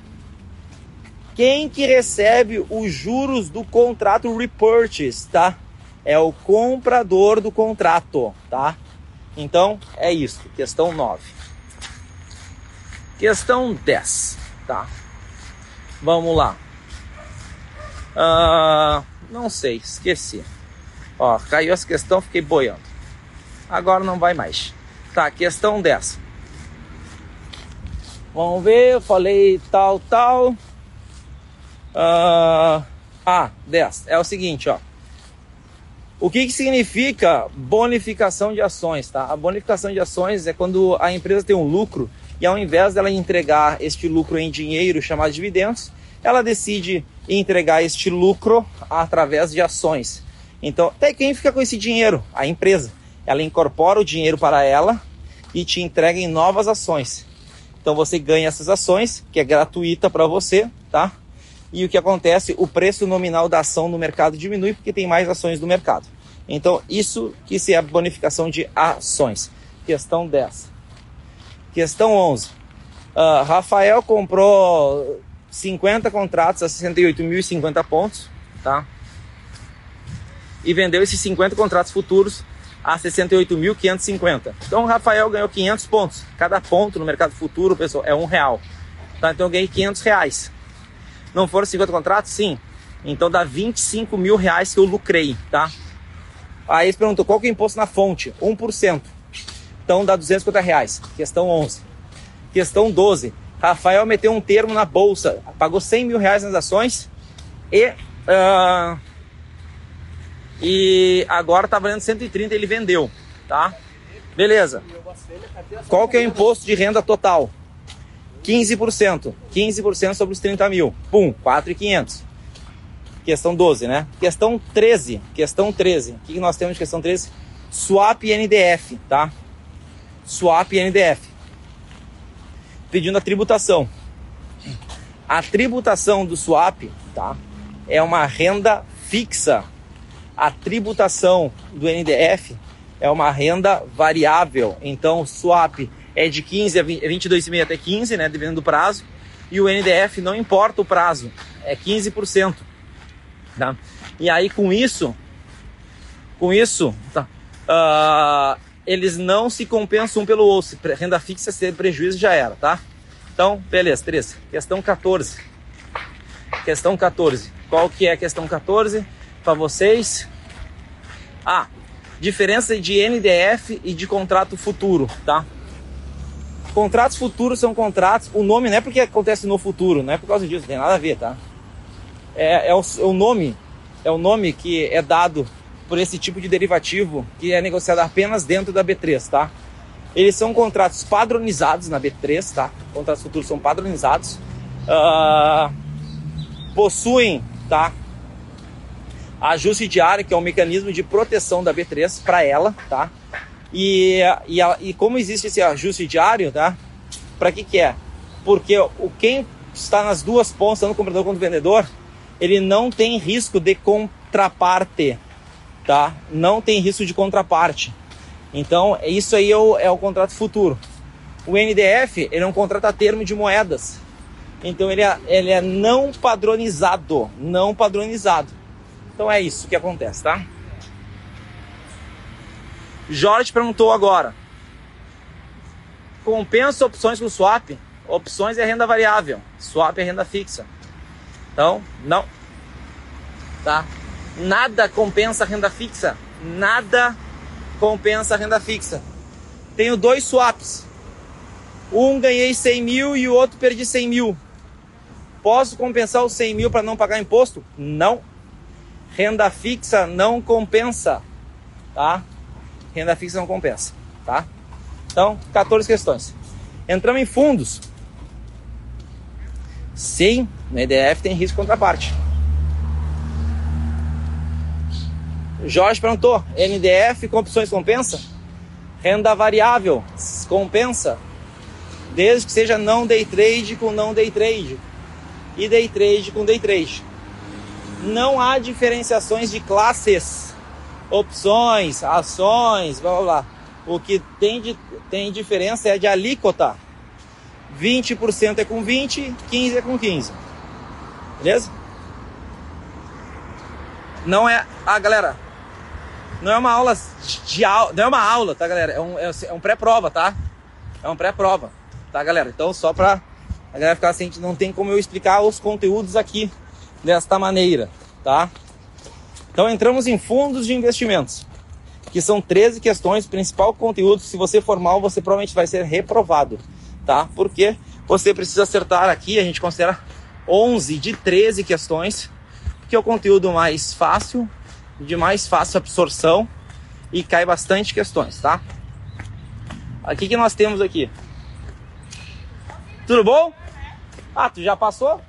Quem que recebe os juros do contrato repurchase, tá? É o comprador do contrato, tá? Então, é isso. Questão 9. Questão 10, tá? Vamos lá. Uh, não sei, esqueci. Ó, caiu essa questão, fiquei boiando. Agora não vai mais. Tá, questão 10. Vamos ver, eu falei tal, tal. Uh, ah, 10. É o seguinte, ó. O que, que significa bonificação de ações, tá? A bonificação de ações é quando a empresa tem um lucro e ao invés dela entregar este lucro em dinheiro chamado dividendos, ela decide entregar este lucro através de ações. Então, até quem fica com esse dinheiro? A empresa. Ela incorpora o dinheiro para ela e te entrega em novas ações. Então você ganha essas ações, que é gratuita para você, tá? E o que acontece? O preço nominal da ação no mercado diminui porque tem mais ações no mercado. Então, isso que se é a bonificação de ações. Questão 10. Questão 11. Uh, ah, Rafael comprou 50 contratos a 68.050 pontos, tá? E vendeu esses 50 contratos futuros a 68.550. Então o Rafael ganhou 500 pontos. Cada ponto no mercado futuro, pessoal, é um real. Tá? Então eu ganhei 500 reais. Não foram 50 contratos? Sim. Então dá 25 mil reais que eu lucrei, tá? Aí eles perguntou qual que é o imposto na fonte? 1%. Então dá 250 reais. Questão 11. Questão 12. Rafael meteu um termo na bolsa, pagou 100 mil reais nas ações e, uh, e agora está valendo 130, ele vendeu, tá? Beleza. Qual que é o imposto de renda total? 15%. 15% sobre os 30 mil. Pum, 4,500. Questão 12, né? Questão 13. Questão 13. O que nós temos de questão 13? Swap NDF, tá? Swap NDF pedindo a tributação. A tributação do swap tá, é uma renda fixa. A tributação do NDF é uma renda variável. Então, o swap é de 15 a 22,5 até 15, né, dependendo do prazo. E o NDF não importa o prazo, é 15%. Tá? E aí, com isso, com isso, tá, uh, eles não se compensam um pelo outro. Renda fixa, se prejuízo, já era, tá? Então, beleza, Teresa. Questão 14. Questão 14. Qual que é a questão 14 para vocês? Ah, diferença de NDF e de contrato futuro, tá? Contratos futuros são contratos, o nome não é porque acontece no futuro, não é por causa disso, não tem nada a ver, tá? É, é, o, é o nome, é o nome que é dado por esse tipo de derivativo que é negociado apenas dentro da B3, tá? Eles são contratos padronizados na B3, tá? Contratos futuros são padronizados. Uh, possuem, tá? Ajuste diário, que é um mecanismo de proteção da B3 para ela, tá? E, e, e, como existe esse ajuste diário, tá? Para que que é? Porque o quem está nas duas pontas, tanto o comprador quanto o vendedor, ele não tem risco de contraparte, tá? Não tem risco de contraparte. Então, isso aí é o, é o contrato futuro. O NDF ele é um contrato a termo de moedas. Então ele é, ele é não padronizado, não padronizado. Então é isso que acontece, tá? Jorge perguntou agora. Compensa opções com swap? Opções é renda variável, swap é renda fixa. Então, não. Tá? Nada compensa renda fixa. Nada compensa renda fixa. Tenho dois swaps. Um ganhei 100 mil e o outro perdi 100 mil. Posso compensar os 100 mil para não pagar imposto? Não. Renda fixa não compensa, tá? Renda fixa não compensa, tá? Então, 14 questões. Entramos em fundos. Sim, no EDF tem risco contraparte. Jorge perguntou: NDF com opções compensa? Renda variável compensa? Desde que seja não day trade com não day trade e day trade com day trade. Não há diferenciações de classes, opções, ações, blá blá blá. O que tem, de, tem diferença é de alíquota. 20% é com 20, 15 é com 15. Beleza? Não é. Ah, galera. Não é uma aula de aula. Não é uma aula, tá, galera? É um, é, é um pré-prova, tá? É um pré-prova, tá, galera? Então, só pra a galera ficar assim, não tem como eu explicar os conteúdos aqui desta maneira, tá? Então entramos em fundos de investimentos, que são 13 questões, principal conteúdo, se você for mal, você provavelmente vai ser reprovado, tá? Porque você precisa acertar aqui, a gente considera 11 de 13 questões, que é o conteúdo mais fácil, de mais fácil absorção e cai bastante questões, tá? Aqui que nós temos aqui. Tudo bom? Ah, tu já passou?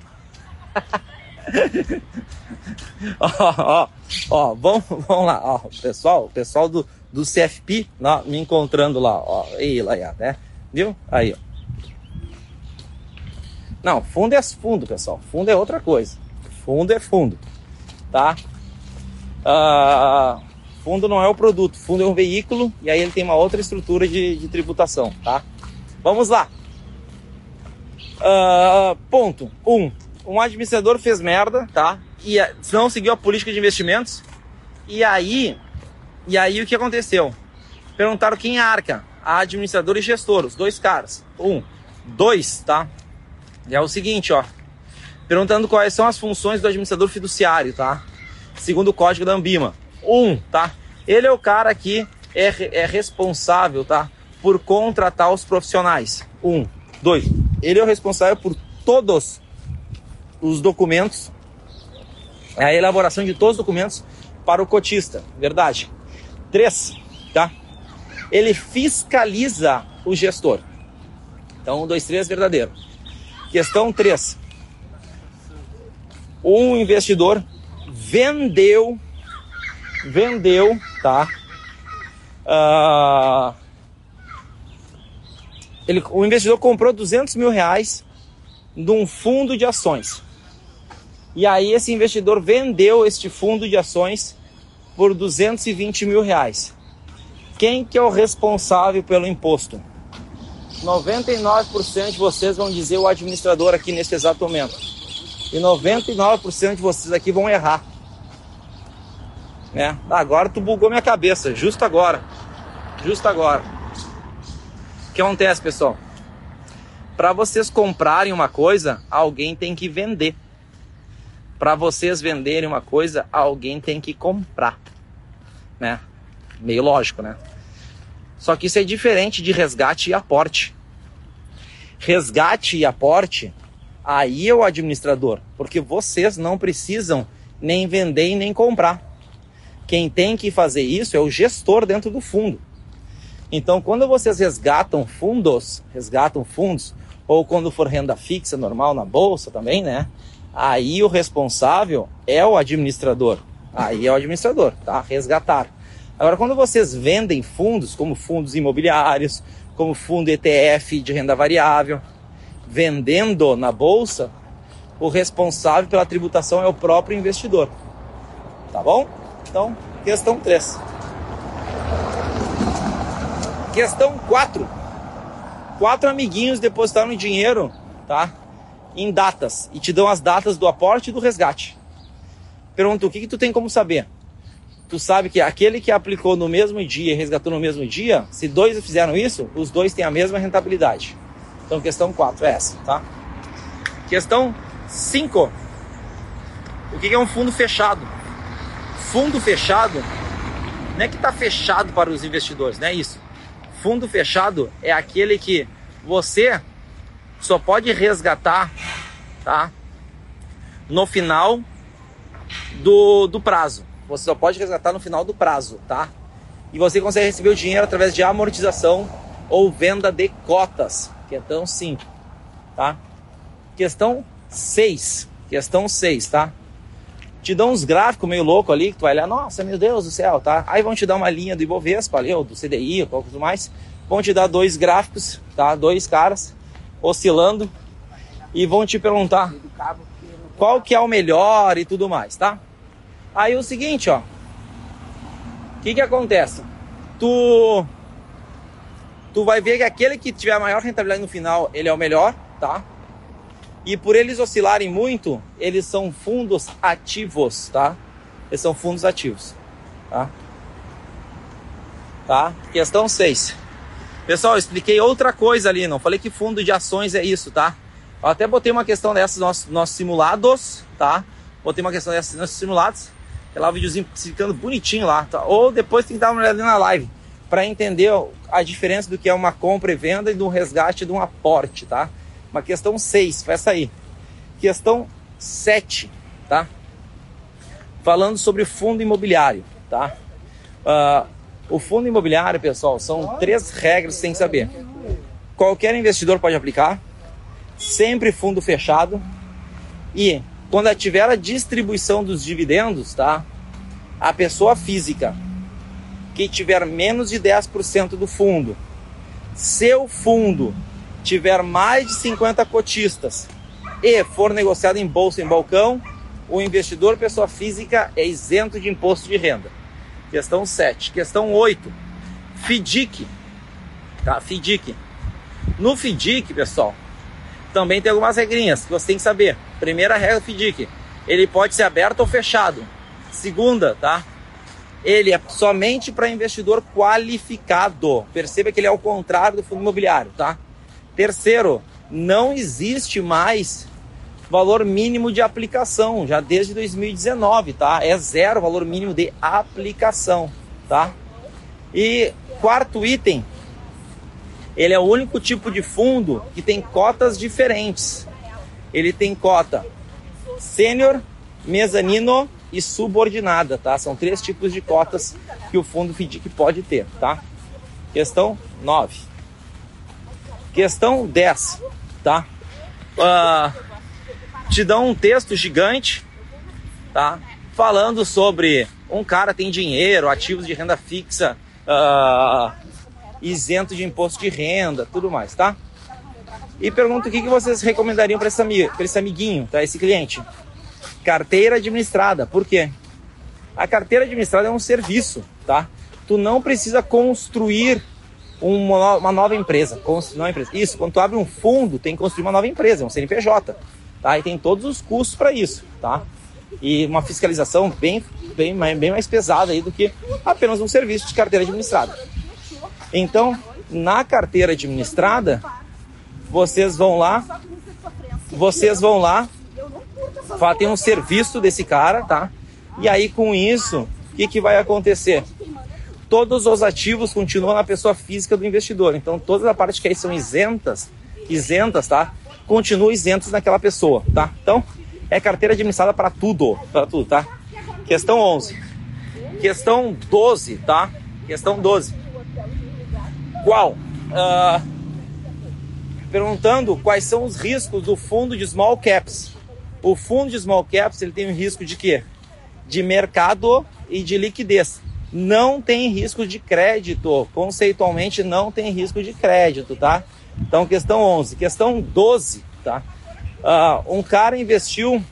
ó, ó, ó, vamos, vamos lá, ó, pessoal, pessoal do, do CFP lá, me encontrando lá, ó, aí, lá, né? Viu? Aí, ó. Não, fundo é fundo, pessoal. Fundo é outra coisa. Fundo é fundo, tá? Ah, fundo não é o produto, fundo é um veículo e aí ele tem uma outra estrutura de, de tributação, tá? Vamos lá. Uh, ponto 1. Um, um administrador fez merda, tá? E não seguiu a política de investimentos. E aí, e aí o que aconteceu? Perguntaram quem arca, a administrador e gestor, os dois caras. Um, dois, tá? E é o seguinte, ó. Perguntando quais são as funções do administrador fiduciário, tá? Segundo o código da Ambima. Um, tá? Ele é o cara que é, é responsável, tá? Por contratar os profissionais. Um. Dois ele é o responsável por todos os documentos, a elaboração de todos os documentos para o cotista, verdade. Três, tá? Ele fiscaliza o gestor. Então, um, dois, três, verdadeiro. Questão três. Um investidor vendeu, vendeu, tá? Uh, ele, o investidor comprou 200 mil reais de um fundo de ações. E aí esse investidor vendeu este fundo de ações por 220 mil reais. Quem que é o responsável pelo imposto? 99% de vocês vão dizer o administrador aqui neste exato momento. E 99% de vocês aqui vão errar. Né? Agora tu bugou minha cabeça, justo agora. Justo agora que acontece, pessoal? Para vocês comprarem uma coisa, alguém tem que vender. Para vocês venderem uma coisa, alguém tem que comprar, né? Meio lógico, né? Só que isso é diferente de resgate e aporte. Resgate e aporte, aí é o administrador, porque vocês não precisam nem vender e nem comprar. Quem tem que fazer isso é o gestor dentro do fundo. Então, quando vocês resgatam fundos, resgatam fundos, ou quando for renda fixa normal na bolsa também, né? Aí o responsável é o administrador. Aí é o administrador, tá? Resgatar. Agora, quando vocês vendem fundos, como fundos imobiliários, como fundo ETF de renda variável, vendendo na bolsa, o responsável pela tributação é o próprio investidor. Tá bom? Então, questão 3. Questão 4. Quatro amiguinhos depositaram dinheiro, tá? Em datas e te dão as datas do aporte e do resgate. Pergunta, o que, que tu tem como saber? Tu sabe que aquele que aplicou no mesmo dia e resgatou no mesmo dia, se dois fizeram isso, os dois têm a mesma rentabilidade. Então, questão 4 é essa, tá? Questão 5. O que é um fundo fechado? Fundo fechado não é que está fechado para os investidores, não é isso. Fundo fechado é aquele que você só pode resgatar, tá? No final do, do prazo. Você só pode resgatar no final do prazo, tá? E você consegue receber o dinheiro através de amortização ou venda de cotas, que é tão simples, tá? Questão 6. Questão 6, tá? Te dão uns gráficos meio louco ali, que tu vai olhar, nossa, meu Deus do céu, tá? Aí vão te dar uma linha do Ibovespa ali, ou do CDI, ou qualquer coisa mais. Vão te dar dois gráficos, tá? Dois caras oscilando e vão te perguntar qual que é o melhor e tudo mais, tá? Aí o seguinte, ó. O que que acontece? Tu tu vai ver que aquele que tiver a maior rentabilidade no final, ele é o melhor, tá? E por eles oscilarem muito, eles são fundos ativos, tá? Eles são fundos ativos, tá? Tá? Questão 6. Pessoal, eu expliquei outra coisa ali, não falei que fundo de ações é isso, tá? Eu até botei uma questão dessas nos nossos, simulados, tá? Botei uma questão dessas nos nossos simulados. É lá o videozinho ficando bonitinho lá, tá? Ou depois tem que dar uma olhada na live para entender a diferença do que é uma compra e venda e do resgate de um aporte, tá? Uma questão 6, foi essa aí. Questão 7, tá? Falando sobre fundo imobiliário, tá? Uh, o fundo imobiliário, pessoal, são três regras que tem que saber. Qualquer investidor pode aplicar, sempre fundo fechado e quando tiver a distribuição dos dividendos, tá? A pessoa física que tiver menos de 10% do fundo, seu fundo tiver mais de 50 cotistas e for negociado em bolsa em balcão, o investidor pessoa física é isento de imposto de renda. Questão 7. Questão 8. FIDIC. Tá? FIDIC. No FIDIC, pessoal, também tem algumas regrinhas que você tem que saber. Primeira regra do FIDIC. Ele pode ser aberto ou fechado. Segunda, tá? Ele é somente para investidor qualificado. Perceba que ele é o contrário do fundo imobiliário, tá? Terceiro, não existe mais valor mínimo de aplicação, já desde 2019, tá? É zero valor mínimo de aplicação, tá? E quarto item, ele é o único tipo de fundo que tem cotas diferentes. Ele tem cota sênior, mezanino e subordinada, tá? São três tipos de cotas que o fundo FDIC pode ter, tá? Questão 9. Questão 10, tá? Uh, te dão um texto gigante, tá? Falando sobre um cara tem dinheiro, ativos de renda fixa, uh, isento de imposto de renda, tudo mais, tá? E pergunta o que, que vocês recomendariam para esse, esse amiguinho, tá? Esse cliente. Carteira administrada. Por quê? A carteira administrada é um serviço, tá? Tu não precisa construir uma, uma nova empresa. Uma empresa. Isso, quando tu abre um fundo, tem que construir uma nova empresa, um CNPJ. Tá? E tem todos os custos para isso. Tá? E uma fiscalização bem, bem, bem mais pesada aí do que apenas um serviço de carteira administrada. Então, na carteira administrada, vocês vão lá, vocês vão lá, tem um serviço desse cara, tá? E aí com isso, o que, que vai acontecer? Todos os ativos continuam na pessoa física do investidor. Então, todas as partes que aí são isentas, isentas, tá? Continuam isentas naquela pessoa, tá? Então, é carteira administrada para tudo, para tudo, tá? Questão 11. Questão 12, tá? Questão 12. Qual? Uh, perguntando quais são os riscos do fundo de small caps. O fundo de small caps, ele tem um risco de quê? De mercado e de liquidez não tem risco de crédito. Conceitualmente não tem risco de crédito, tá? Então, questão 11. Questão 12, tá? Uh, um cara investiu,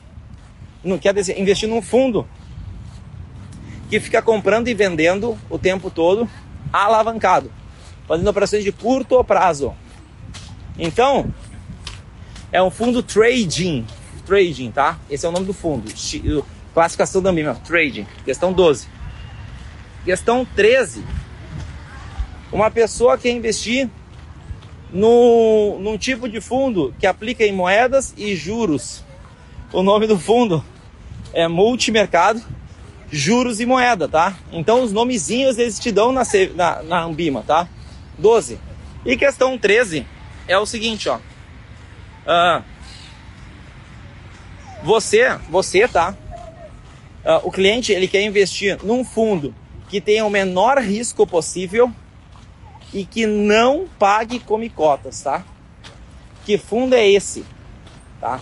no, quer dizer, investiu num fundo que fica comprando e vendendo o tempo todo alavancado. fazendo operações de curto prazo. Então, é um fundo trading, trading, tá? Esse é o nome do fundo, classificação da MIMA, trading, questão 12. Questão 13, uma pessoa quer investir no, num tipo de fundo que aplica em moedas e juros. O nome do fundo é multimercado, juros e moeda, tá? Então os nomezinhos eles te dão na, na, na Ambima, tá? 12. E questão 13 é o seguinte, ó. Uh, você, você, tá? Uh, o cliente ele quer investir num fundo que tenha o menor risco possível e que não pague come cotas, tá? Que fundo é esse? Tá?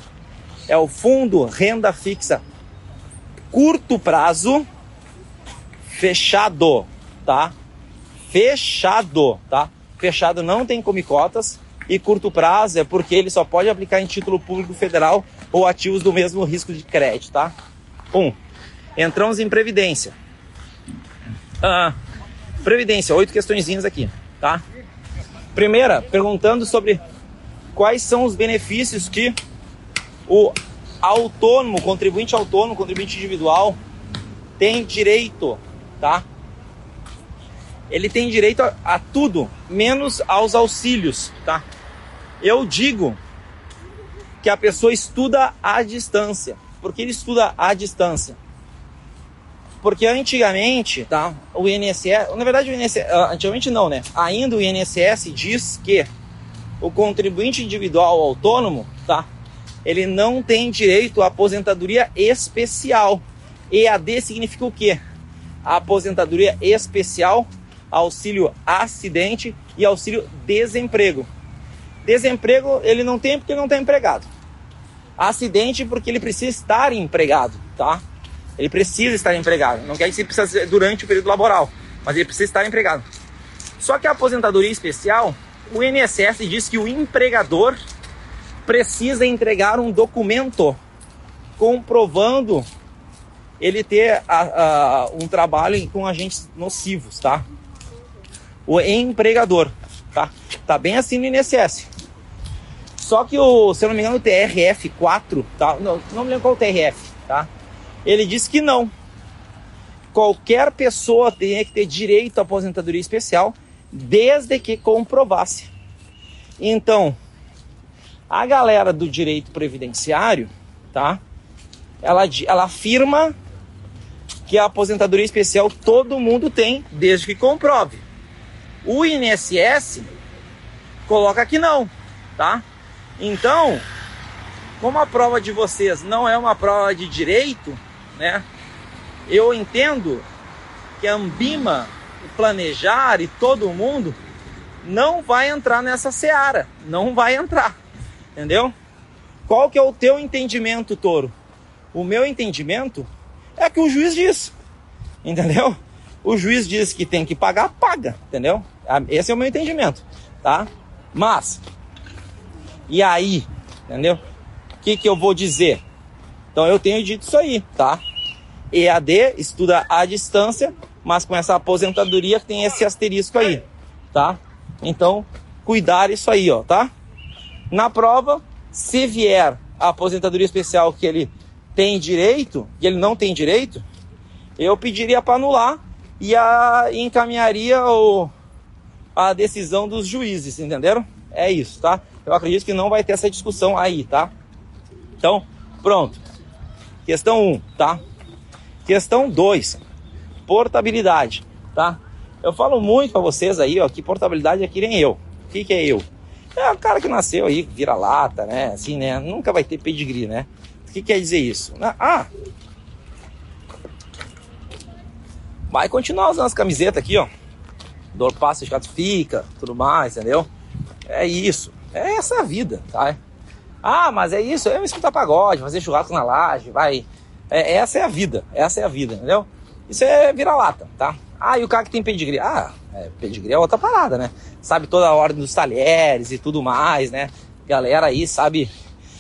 É o fundo renda fixa curto prazo fechado, tá? Fechado, tá? Fechado não tem come cotas e curto prazo é porque ele só pode aplicar em título público federal ou ativos do mesmo risco de crédito, tá? Um, entramos em previdência. Ah, previdência, oito questõezinhas aqui, tá? Primeira, perguntando sobre quais são os benefícios que o autônomo, contribuinte autônomo, contribuinte individual tem direito, tá? Ele tem direito a, a tudo, menos aos auxílios, tá? Eu digo que a pessoa estuda à distância. Por que ele estuda à distância? Porque antigamente, tá? O INSS, na verdade o INSS, ah, antigamente não, né? Ainda o INSS diz que o contribuinte individual autônomo, tá? ele não tem direito à aposentadoria especial. EAD significa o quê? A aposentadoria especial, auxílio acidente e auxílio desemprego. Desemprego ele não tem porque ele não está empregado. Acidente porque ele precisa estar empregado, tá? Ele precisa estar empregado. Não quer dizer que precisa ser durante o período laboral, mas ele precisa estar empregado. Só que a aposentadoria especial, o INSS diz que o empregador precisa entregar um documento comprovando ele ter a, a, um trabalho com agentes nocivos, tá? O empregador, tá? Tá bem assim no INSS. Só que o, se eu não me engano, o TRF 4, tá? Não, não me lembro qual o TRF, tá? Ele disse que não. Qualquer pessoa tem que ter direito à aposentadoria especial desde que comprovasse. Então, a galera do direito previdenciário, tá? Ela, ela afirma que a aposentadoria especial todo mundo tem, desde que comprove. O INSS coloca que não, tá? Então, como a prova de vocês não é uma prova de direito, né? Eu entendo que a Ambima, o Planejar e todo mundo não vai entrar nessa seara, não vai entrar. Entendeu? Qual que é o teu entendimento, touro? O meu entendimento é que o juiz diz. Entendeu? O juiz diz que tem que pagar, paga, entendeu? Esse é o meu entendimento, tá? Mas e aí, entendeu? O que que eu vou dizer? Então eu tenho dito isso aí, tá? EAD estuda à distância, mas com essa aposentadoria tem esse asterisco aí, tá? Então, cuidar isso aí, ó, tá? Na prova, se vier a aposentadoria especial que ele tem direito, que ele não tem direito, eu pediria para anular e, a, e encaminharia o, a decisão dos juízes, entenderam? É isso, tá? Eu acredito que não vai ter essa discussão aí, tá? Então, pronto. Questão 1, um, tá? Questão 2, portabilidade, tá? Eu falo muito para vocês aí, ó, que portabilidade é que nem eu. O que, que é eu? É o cara que nasceu aí, vira lata, né? Assim, né? Nunca vai ter pedigree, né? O que quer dizer isso? Ah! Vai continuar usando as camisetas aqui, ó. Dor passa, fica, tudo mais, entendeu? É isso. É essa a vida, tá? Ah, mas é isso, é escutar pagode, fazer churrasco na laje, vai. É, essa é a vida, essa é a vida, entendeu? Isso é vira-lata, tá? Ah, e o cara que tem pedigree? Ah, é, pedigree é outra parada, né? Sabe toda a ordem dos talheres e tudo mais, né? Galera aí sabe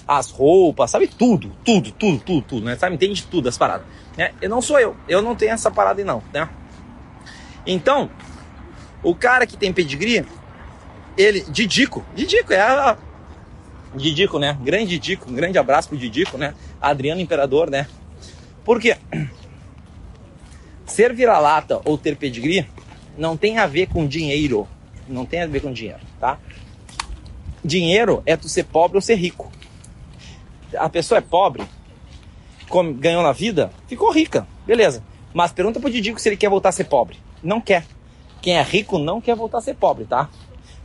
as roupas, sabe tudo, tudo, tudo, tudo, tudo, né? Sabe, entende tudo as paradas. Né? Eu não sou eu, eu não tenho essa parada aí não, né? Então, O cara que tem pedigree, ele, Didico, Didico é a, Didico, né? Grande Didico, um grande abraço pro Didico, né? Adriano Imperador, né? Por quê? Ser vira-lata ou ter pedigree não tem a ver com dinheiro. Não tem a ver com dinheiro, tá? Dinheiro é tu ser pobre ou ser rico. A pessoa é pobre, ganhou na vida, ficou rica, beleza. Mas pergunta pro Didico se ele quer voltar a ser pobre. Não quer. Quem é rico não quer voltar a ser pobre, tá?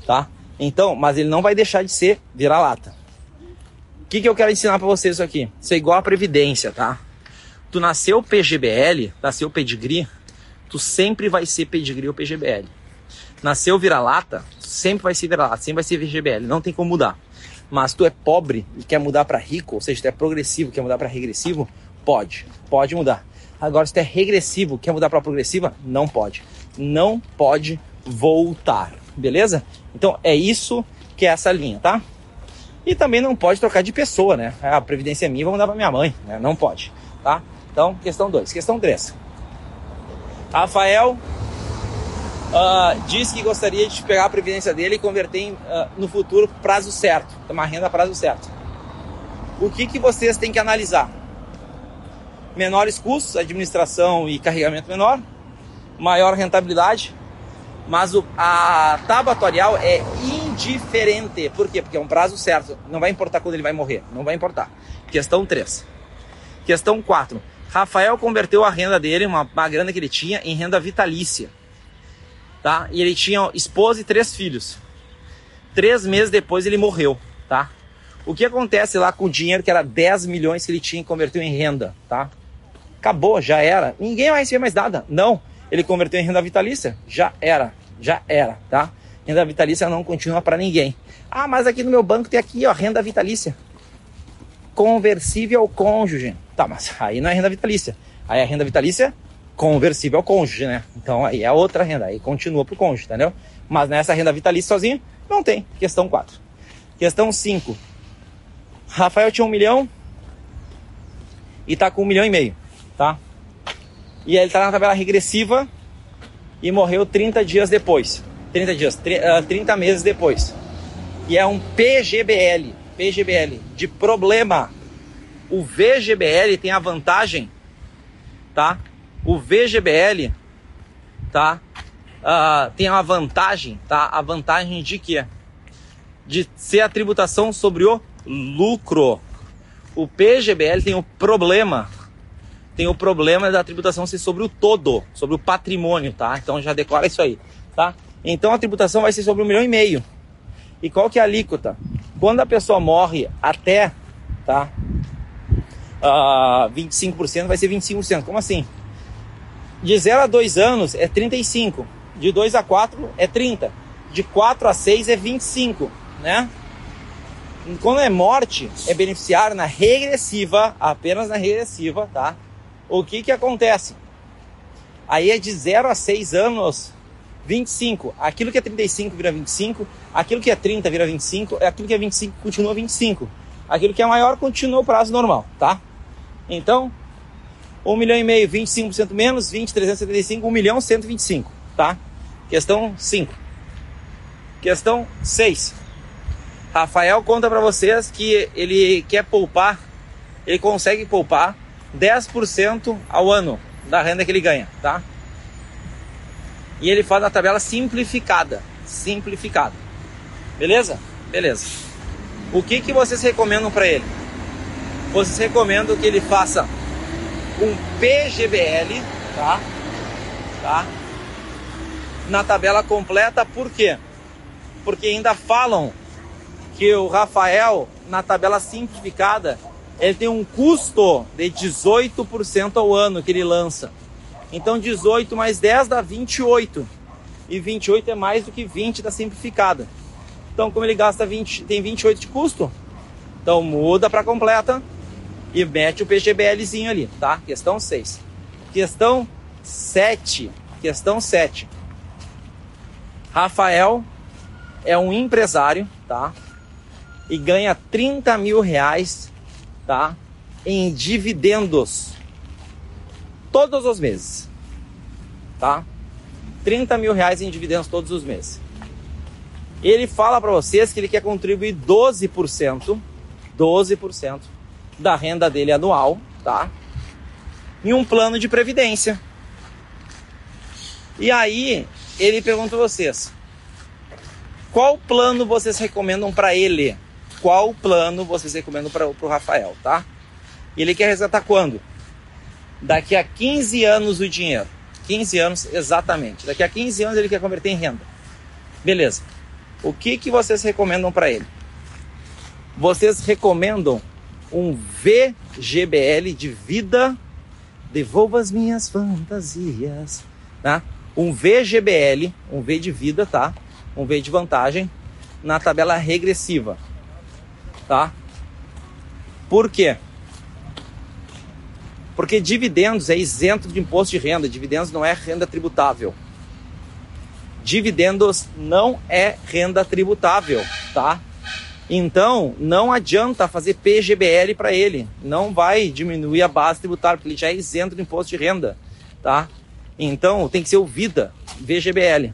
Tá? Então, mas ele não vai deixar de ser vira-lata. O que, que eu quero ensinar para vocês aqui? Isso é igual a previdência, tá? Tu nasceu PGBL, nasceu pedigree, tu sempre vai ser pedigree ou PGBL. Nasceu vira-lata, sempre vai ser vira-lata, sempre vai ser VGBL, não tem como mudar. Mas tu é pobre e quer mudar para rico, ou seja, tu é progressivo, quer mudar para regressivo, pode, pode mudar. Agora, se tu é regressivo, quer mudar para progressiva, não pode. Não pode voltar, beleza? Então é isso que é essa linha, tá? E também não pode trocar de pessoa, né? Ah, a previdência é minha, vou mandar para minha mãe, né? Não pode, tá? Então, questão 2. Questão 3. Rafael uh, diz que gostaria de pegar a previdência dele e converter em, uh, no futuro prazo certo, uma renda prazo certo. O que, que vocês têm que analisar? Menores custos, administração e carregamento menor, maior rentabilidade, mas o, a tábua é indiferente. Por quê? Porque é um prazo certo. Não vai importar quando ele vai morrer. Não vai importar. Questão 3. Questão 4. Rafael converteu a renda dele, uma, uma grana que ele tinha, em renda vitalícia. Tá? E ele tinha esposa e três filhos. Três meses depois ele morreu. Tá? O que acontece lá com o dinheiro que era 10 milhões que ele tinha e converteu em renda? Tá? Acabou, já era. Ninguém vai receber mais nada. Não. Ele converteu em renda vitalícia? Já era. Já era, tá? Renda vitalícia não continua para ninguém. Ah, mas aqui no meu banco tem aqui, ó, renda vitalícia. Conversível ao cônjuge. Tá, mas aí não é renda vitalícia. Aí é renda vitalícia conversível ao cônjuge, né? Então aí é outra renda, aí continua pro cônjuge, entendeu? Mas nessa renda vitalícia sozinho, não tem. Questão 4. Questão 5. Rafael tinha um milhão e tá com um milhão e meio, tá? E ele tá na tabela regressiva e morreu 30 dias depois. 30 dias, 30 meses depois. E é um PGBL, PGBL de problema o VGBL tem a vantagem, tá? O VGBL, tá? Uh, tem uma vantagem, tá? A vantagem de quê? De ser a tributação sobre o lucro. O PGBL tem o problema, tem o problema da tributação ser sobre o todo, sobre o patrimônio, tá? Então já declara isso aí, tá? Então a tributação vai ser sobre um milhão e meio. E qual que é a alíquota? Quando a pessoa morre até, tá? uh, 25% vai ser 25%. Como assim? De 0 a 2 anos é 35. De 2 a 4 é 30. De 4 a 6 é 25, né? Quando é morte, é beneficiário na regressiva, apenas na regressiva, tá? O que que acontece? Aí é de 0 a 6 anos, 25. Aquilo que é 35 vira 25, aquilo que é 30 vira 25, aquilo que é 25 continua 25. Aquilo que é maior continua o prazo normal, tá? Então, 1 milhão e meio, 25% menos, 20, 375, 1 milhão 125, tá? Questão 5. Questão 6. Rafael conta para vocês que ele quer poupar, ele consegue poupar 10% ao ano da renda que ele ganha, tá? E ele faz a tabela simplificada, simplificada. Beleza? Beleza. O que que vocês recomendam para ele? vocês recomendo que ele faça um PGBL, tá? Tá? Na tabela completa, por quê? Porque ainda falam que o Rafael, na tabela simplificada, ele tem um custo de 18% ao ano que ele lança. Então 18 mais 10 dá 28. E 28 é mais do que 20 da simplificada. Então como ele gasta 20, tem 28 de custo, então muda para completa e mete o PGBLzinho ali, tá? Questão 6. Questão 7. Questão 7. Rafael é um empresário, tá? E ganha 30 mil reais, tá? Em dividendos. Todos os meses, tá? 30 mil reais em dividendos todos os meses. Ele fala para vocês que ele quer contribuir 12%, 12% da renda dele anual, tá? Em um plano de previdência. E aí, ele pergunta a vocês: qual plano vocês recomendam para ele? Qual plano vocês recomendam para o Rafael, tá? Ele quer resgatar quando? Daqui a 15 anos o dinheiro. 15 anos exatamente. Daqui a 15 anos ele quer converter em renda. Beleza. O que, que vocês recomendam para ele? Vocês recomendam um VGBL de vida. Devolva as minhas fantasias. Tá? Um VGBL, um V de vida, tá? Um V de vantagem na tabela regressiva. Tá? Por quê? Porque dividendos é isento de imposto de renda, dividendos não é renda tributável. Dividendos não é renda tributável, tá? Então, não adianta fazer PGBL para ele. Não vai diminuir a base tributária, porque ele já é isento do imposto de renda, tá? Então, tem que ser o VIDA, VGBL.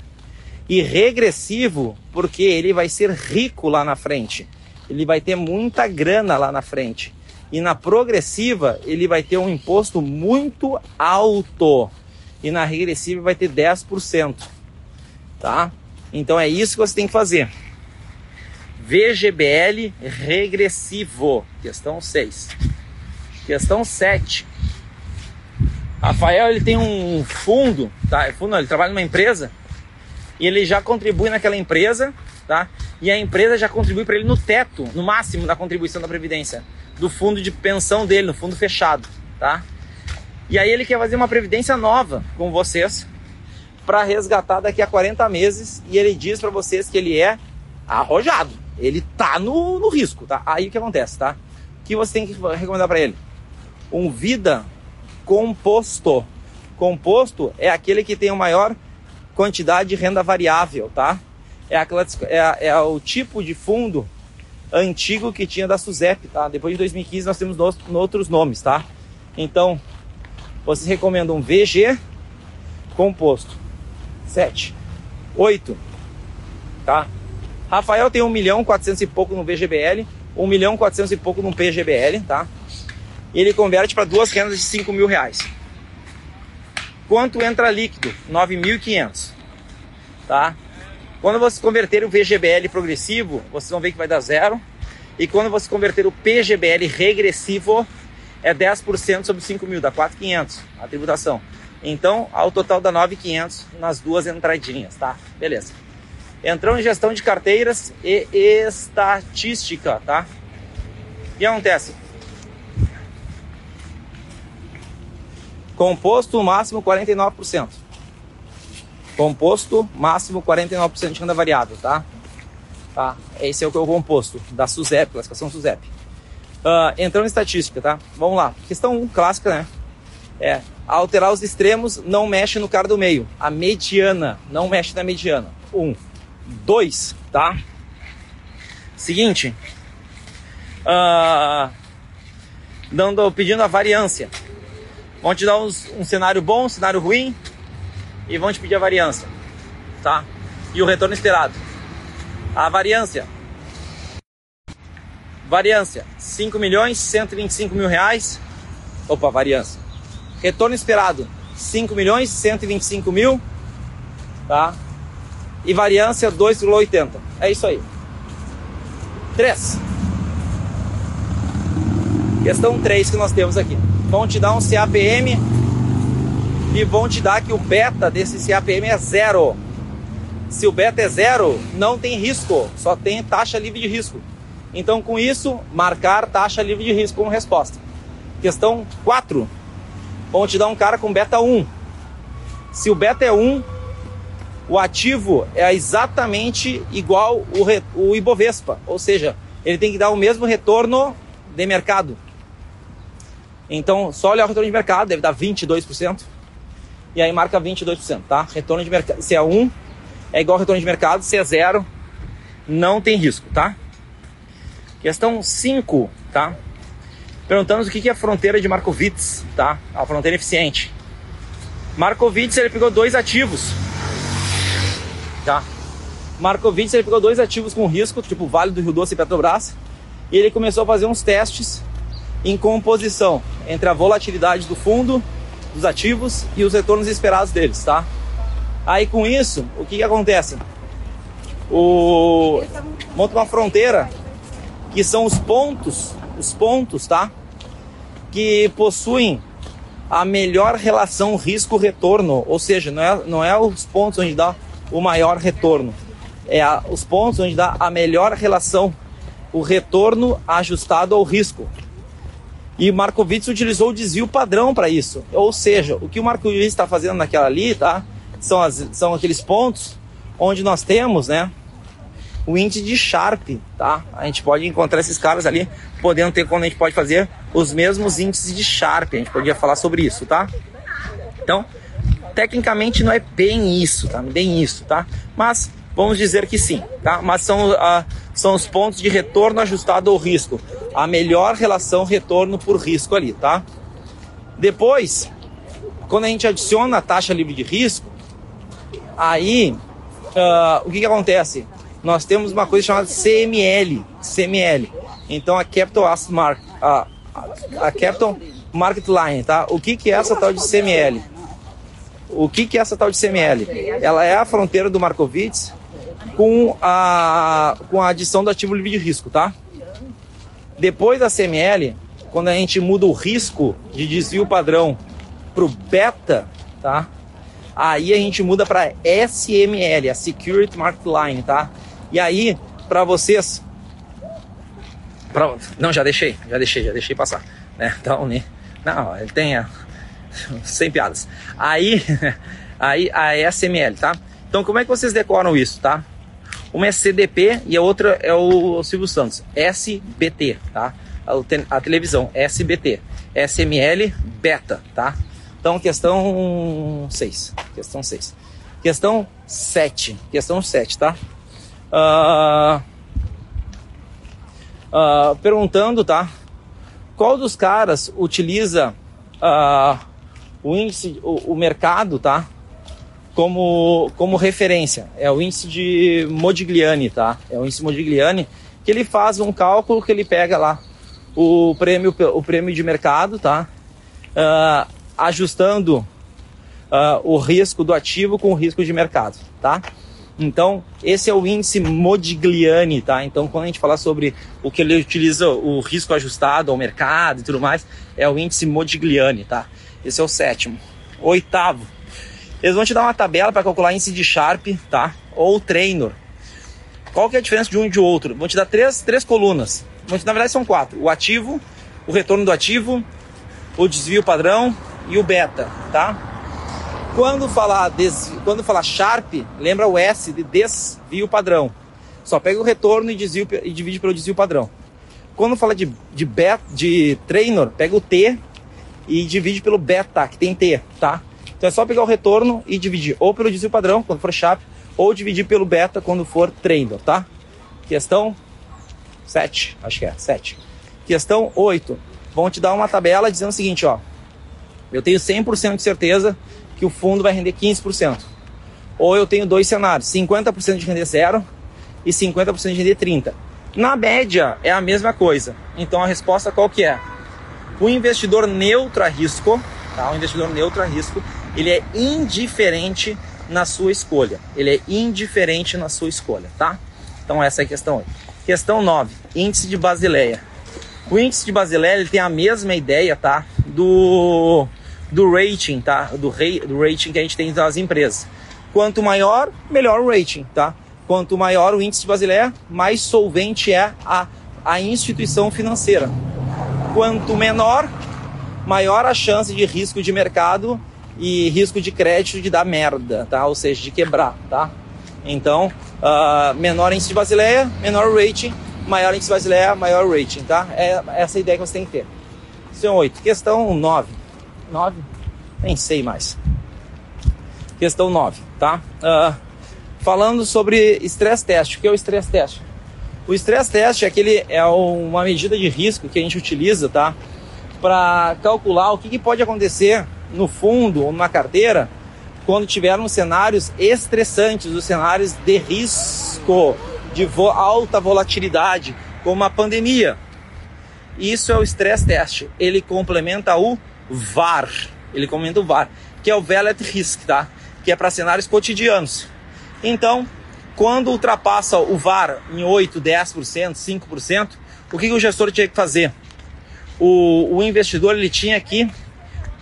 E regressivo, porque ele vai ser rico lá na frente. Ele vai ter muita grana lá na frente. E na progressiva, ele vai ter um imposto muito alto. E na regressiva vai ter 10%. Tá? Então é isso que você tem que fazer. VGBL regressivo. Questão 6. Questão 7. Rafael ele tem um fundo, tá? Fundo, não, ele trabalha numa empresa e ele já contribui naquela empresa, tá? E a empresa já contribui para ele no teto, no máximo da contribuição da previdência do fundo de pensão dele, no fundo fechado, tá? E aí ele quer fazer uma previdência nova com vocês para resgatar daqui a 40 meses e ele diz para vocês que ele é arrojado, ele tá no, no risco, tá? Aí o que acontece, tá? O que você tem que recomendar para ele? Um vida composto. Composto é aquele que tem a maior quantidade de renda variável, tá? É, aquela, é, é o tipo de fundo antigo que tinha da SUSEP, tá? Depois de 2015 nós temos nos, outros nomes, tá? Então, vocês recomendam VG composto. 7. 8. Tá? Rafael tem 1 milhão 400 e pouco no VGBL, 1 milhão 400 e pouco no PGBL, tá? Ele converte para duas rendas de 5 mil reais. Quanto entra líquido? 9.500, tá? Quando você converter o VGBL progressivo, vocês vão ver que vai dar zero. E quando você converter o PGBL regressivo, é 10% sobre 5 mil, dá 4.500 a tributação. Então, ao total dá 9.500 nas duas entradinhas, tá? Beleza. Entrando em gestão de carteiras e estatística, tá? O que acontece? Composto máximo 49%. Composto, máximo 49% de renda variável, tá? tá? Esse é o que é o composto da SUSEP, classificação SUSEP. Uh, entrando em estatística, tá? Vamos lá. Questão 1, clássica, né? É, alterar os extremos não mexe no cara do meio. A mediana não mexe na mediana. 1. 2, tá? Seguinte. Uh, dando, pedindo a variância. Vão te dar uns, um cenário bom, um cenário ruim, e vão te pedir a variância, tá? E o retorno esperado. A variância. Variância, 5 milhões 125 mil reais. Opa, variância. Retorno esperado, 5 milhões 125 mil, tá? E variância 2,80. É isso aí. 3. Questão 3 que nós temos aqui. Vão te dar um CAPM e vão te dar que o beta desse CAPM é zero. Se o beta é zero, não tem risco, só tem taxa livre de risco. Então, com isso, marcar taxa livre de risco como resposta. Questão 4. Vão te dar um cara com beta 1. Se o beta é 1, o ativo é exatamente igual o, o Ibovespa, ou seja, ele tem que dar o mesmo retorno de mercado. Então, só olhar o retorno de mercado, deve dar 22% e aí marca 22%, tá? Retorno de mercado, se é 1, é igual retorno de mercado, se é 0, não tem risco, tá? Questão 5, tá? Perguntamos o que é a fronteira de Markowitz, tá? A fronteira eficiente. Markowitz, ele pegou dois ativos, tá? Markowitz ele pegou dois ativos com risco, tipo Vale do Rio Doce e Petrobras, e ele começou a fazer uns testes em composição entre a volatilidade do fundo, dos ativos e os retornos esperados deles, tá? Aí com isso, o que, que acontece? O monta uma fronteira que são os pontos, os pontos, tá? Que possuem a melhor relação risco-retorno, ou seja, não é, não é os pontos onde dá o maior retorno, é a, os pontos onde dá a melhor relação, o retorno ajustado ao risco. E Markowitz utilizou o desvio padrão para isso. Ou seja, o que o Markowitz está fazendo naquela ali, tá? São, as, são aqueles pontos onde nós temos, né? O índice de Sharp, tá? A gente pode encontrar esses caras ali, podendo ter quando a gente pode fazer os mesmos índices de Sharp. A gente podia falar sobre isso, tá? Então, tecnicamente não é bem isso, tá? Bem isso, tá? Mas Vamos dizer que sim, tá? Mas são, ah, são os pontos de retorno ajustado ao risco. A melhor relação retorno por risco ali, tá? Depois, quando a gente adiciona a taxa livre de risco, aí uh, o que, que acontece? Nós temos uma coisa chamada CML, CML. Então a Capital Asset Mark, a, a Capital Market Line, tá? O que, que é essa tal de CML? O que, que é essa tal de CML? Ela é a fronteira do Markowitz com a, com a adição do ativo livre de risco, tá? Depois da CML, quando a gente muda o risco de desvio padrão para o beta, tá? Aí a gente muda para SML, a Security Market Line, tá? E aí, para vocês, pra, não, já deixei, já deixei, já deixei passar, né? Então, né? não, ele tem a, sem piadas. Aí, aí a SML, tá? Então, como é que vocês decoram isso, tá? Uma é CDP e a outra é o Silvio Santos, SBT, tá? A, televisão, SBT, SML Beta, tá? Então, questão 6. Questão 6. Questão 7. Questão 7, tá? Uh, uh, perguntando, tá? Qual dos caras utiliza uh, o índice, o, o mercado, tá? Como, como referência. É o índice de Modigliani, tá? É o índice Modigliani que ele faz um cálculo que ele pega lá o prêmio, o prêmio de mercado, tá? Uh, ajustando uh, o risco do ativo com o risco de mercado, tá? Então, esse é o índice Modigliani, tá? Então, quando a gente falar sobre o que ele utiliza, o risco ajustado ao mercado e tudo mais, é o índice Modigliani, tá? Esse é o sétimo. Oitavo, eles vão te dar uma tabela para calcular índice de Sharp, tá? Ou Trainor. Qual que é a diferença de um e de outro? Vão te dar três, três colunas. Na verdade são quatro. O ativo, o retorno do ativo, o desvio padrão e o beta, tá? Quando falar, des... Quando falar Sharp, lembra o S de desvio padrão. Só pega o retorno e, desvio, e divide pelo desvio padrão. Quando fala de, de, beta, de trainer, pega o T e divide pelo beta, que tem T, tá? Então é só pegar o retorno e dividir ou pelo desvio padrão, quando for chap, ou dividir pelo beta quando for trader, tá? Questão 7, acho que é, 7. Questão 8. Vão te dar uma tabela dizendo o seguinte, ó. Eu tenho 100% de certeza que o fundo vai render 15%. Ou eu tenho dois cenários, 50% de render zero e 50% de render 30. Na média é a mesma coisa. Então a resposta qual que é? O investidor neutro a risco, tá? O investidor neutro a risco, ele é indiferente na sua escolha. Ele é indiferente na sua escolha, tá? Então essa é a questão 8. Questão 9, índice de Basileia. O índice de Basileia ele tem a mesma ideia, tá? Do, do rating, tá? Do, rei, do rating que a gente tem das empresas. Quanto maior, melhor o rating, tá? Quanto maior o índice de Basileia, mais solvente é a, a instituição financeira. Quanto menor, maior a chance de risco de mercado e risco de crédito de dar merda, tá? Ou seja, de quebrar, tá? Então, uh, menor índice de Basileia, menor rating, maior índice de Basileia, maior rating, tá? É essa ideia que você tem que ter. Questão 8. Questão 9. 9? Nem sei mais. Questão 9, tá? Uh, falando sobre stress test. O que é o stress test? O stress test é, aquele, é uma medida de risco que a gente utiliza, tá? Para calcular o que, que pode acontecer no fundo ou na carteira quando tivermos cenários estressantes, os cenários de risco, de vo alta volatilidade, como a pandemia. Isso é o stress test. Ele complementa o VAR. Ele complementa o VAR, que é o Valid Risk, tá? Que é para cenários cotidianos. Então, quando ultrapassa o VAR em 8, 10%, 5%, o que, que o gestor tinha que fazer? O, o investidor ele tinha que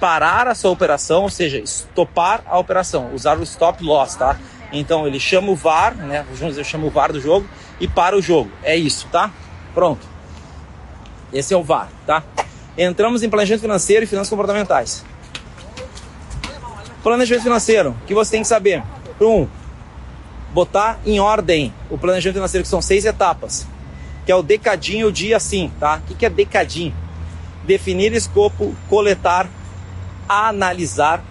parar a sua operação, ou seja, estopar a operação, usar o stop loss, tá? Então ele chama o VAR, né? Vamos dizer, chama o VAR do jogo e para o jogo. É isso, tá? Pronto. Esse é o VAR, tá? Entramos em planejamento financeiro e finanças comportamentais. Planejamento financeiro, o que você tem que saber? Um, botar em ordem o planejamento financeiro, que são seis etapas, que é o decadinho, o dia sim, tá? O que é decadinho? Definir escopo, coletar, analisar,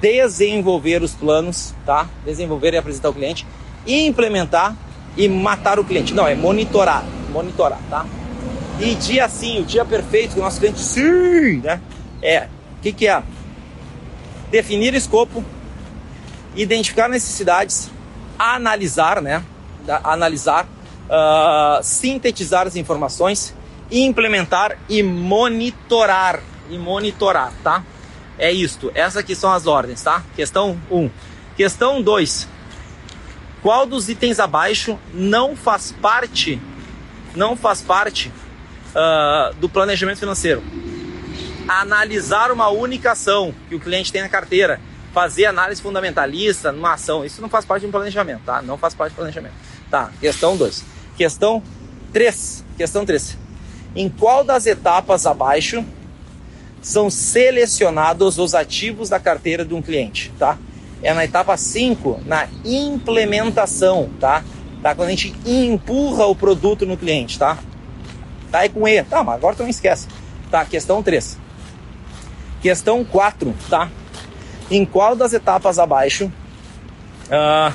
desenvolver os planos, tá? Desenvolver e apresentar ao cliente, implementar e matar o cliente. Não, é monitorar, monitorar, tá? E dia sim, o dia perfeito que o nosso cliente sim, né? É, o que, que é? Definir escopo, identificar necessidades, analisar, né? Analisar, uh, sintetizar as informações, implementar e monitorar. E monitorar, tá? É isto. Essas aqui são as ordens, tá? Questão 1. Um. Questão 2. Qual dos itens abaixo não faz parte, não faz parte uh, do planejamento financeiro? Analisar uma única ação que o cliente tem na carteira fazer análise fundamentalista numa ação. Isso não faz parte de um planejamento, tá? Não faz parte do planejamento. Tá, questão 2. Questão 3. Questão 3. Em qual das etapas abaixo são selecionados os ativos da carteira de um cliente, tá? É na etapa 5, na implementação, tá? Tá? Quando a gente empurra o produto no cliente, tá? Tá aí com E. Tá, mas agora tu não esquece. Tá, questão 3. Questão 4, tá? em qual das etapas abaixo uh,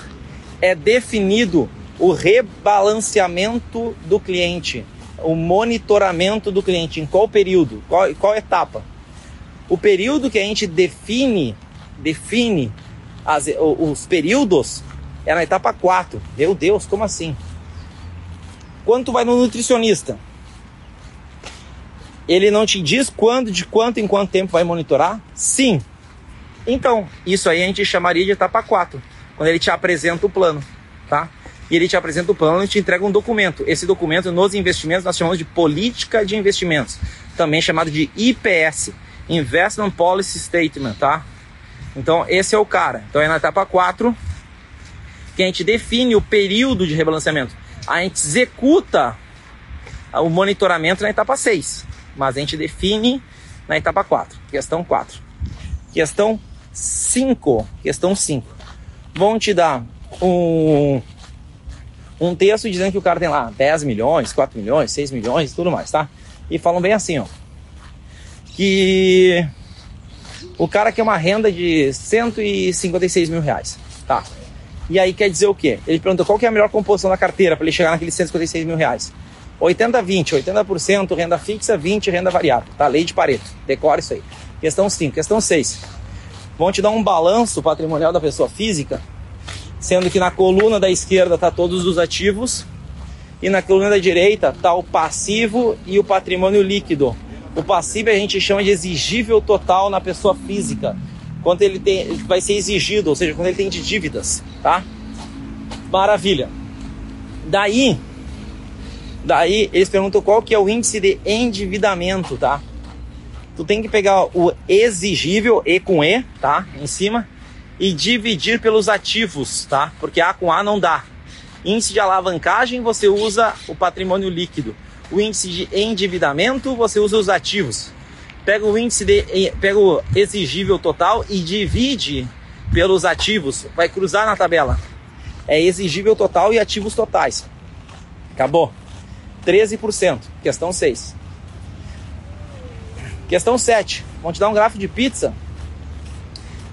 é definido o rebalanceamento do cliente, o monitoramento do cliente, em qual período, qual, qual etapa. O período que a gente define, define as, os períodos é na etapa 4. Meu Deus, como assim? Quando tu vai no nutricionista, ele não te diz quando, de quanto em quanto tempo vai monitorar? Sim, então, isso aí a gente chamaria de etapa 4, quando ele te apresenta o plano, tá? E ele te apresenta o plano e te entrega um documento. Esse documento, nos investimentos, nós chamamos de política de investimentos, também chamado de IPS, Investment Policy Statement, tá? Então, esse é o cara. Então, é na etapa 4 que a gente define o período de rebalanceamento. A gente executa o monitoramento na etapa 6, mas a gente define na etapa 4, questão 4. Questão 5, questão 5, vão te dar um, um texto dizendo que o cara tem lá 10 milhões, 4 milhões, 6 milhões e tudo mais, tá? E falam bem assim, ó, que o cara quer uma renda de 156 mil reais, tá? E aí quer dizer o quê? Ele pergunta qual que é a melhor composição da carteira para ele chegar naqueles 156 mil reais. 80-20, 80% renda fixa, 20% renda variável, tá? Lei de Pareto, decora isso aí. Questão 5. Questão 6 vão te dar um balanço patrimonial da pessoa física, sendo que na coluna da esquerda está todos os ativos e na coluna da direita está o passivo e o patrimônio líquido. O passivo a gente chama de exigível total na pessoa física, quando ele tem, vai ser exigido, ou seja, quando ele tem de dívidas, tá? Maravilha. Daí, daí eles perguntam qual que é o índice de endividamento, tá? tu tem que pegar o exigível, E com E, tá? Em cima, e dividir pelos ativos, tá? Porque A com A não dá. Índice de alavancagem, você usa o patrimônio líquido. O índice de endividamento, você usa os ativos. Pega o índice de pega o exigível total e divide pelos ativos. Vai cruzar na tabela. É exigível total e ativos totais. Acabou. 13%. Questão 6. Questão 7. Vão te dar um gráfico de pizza.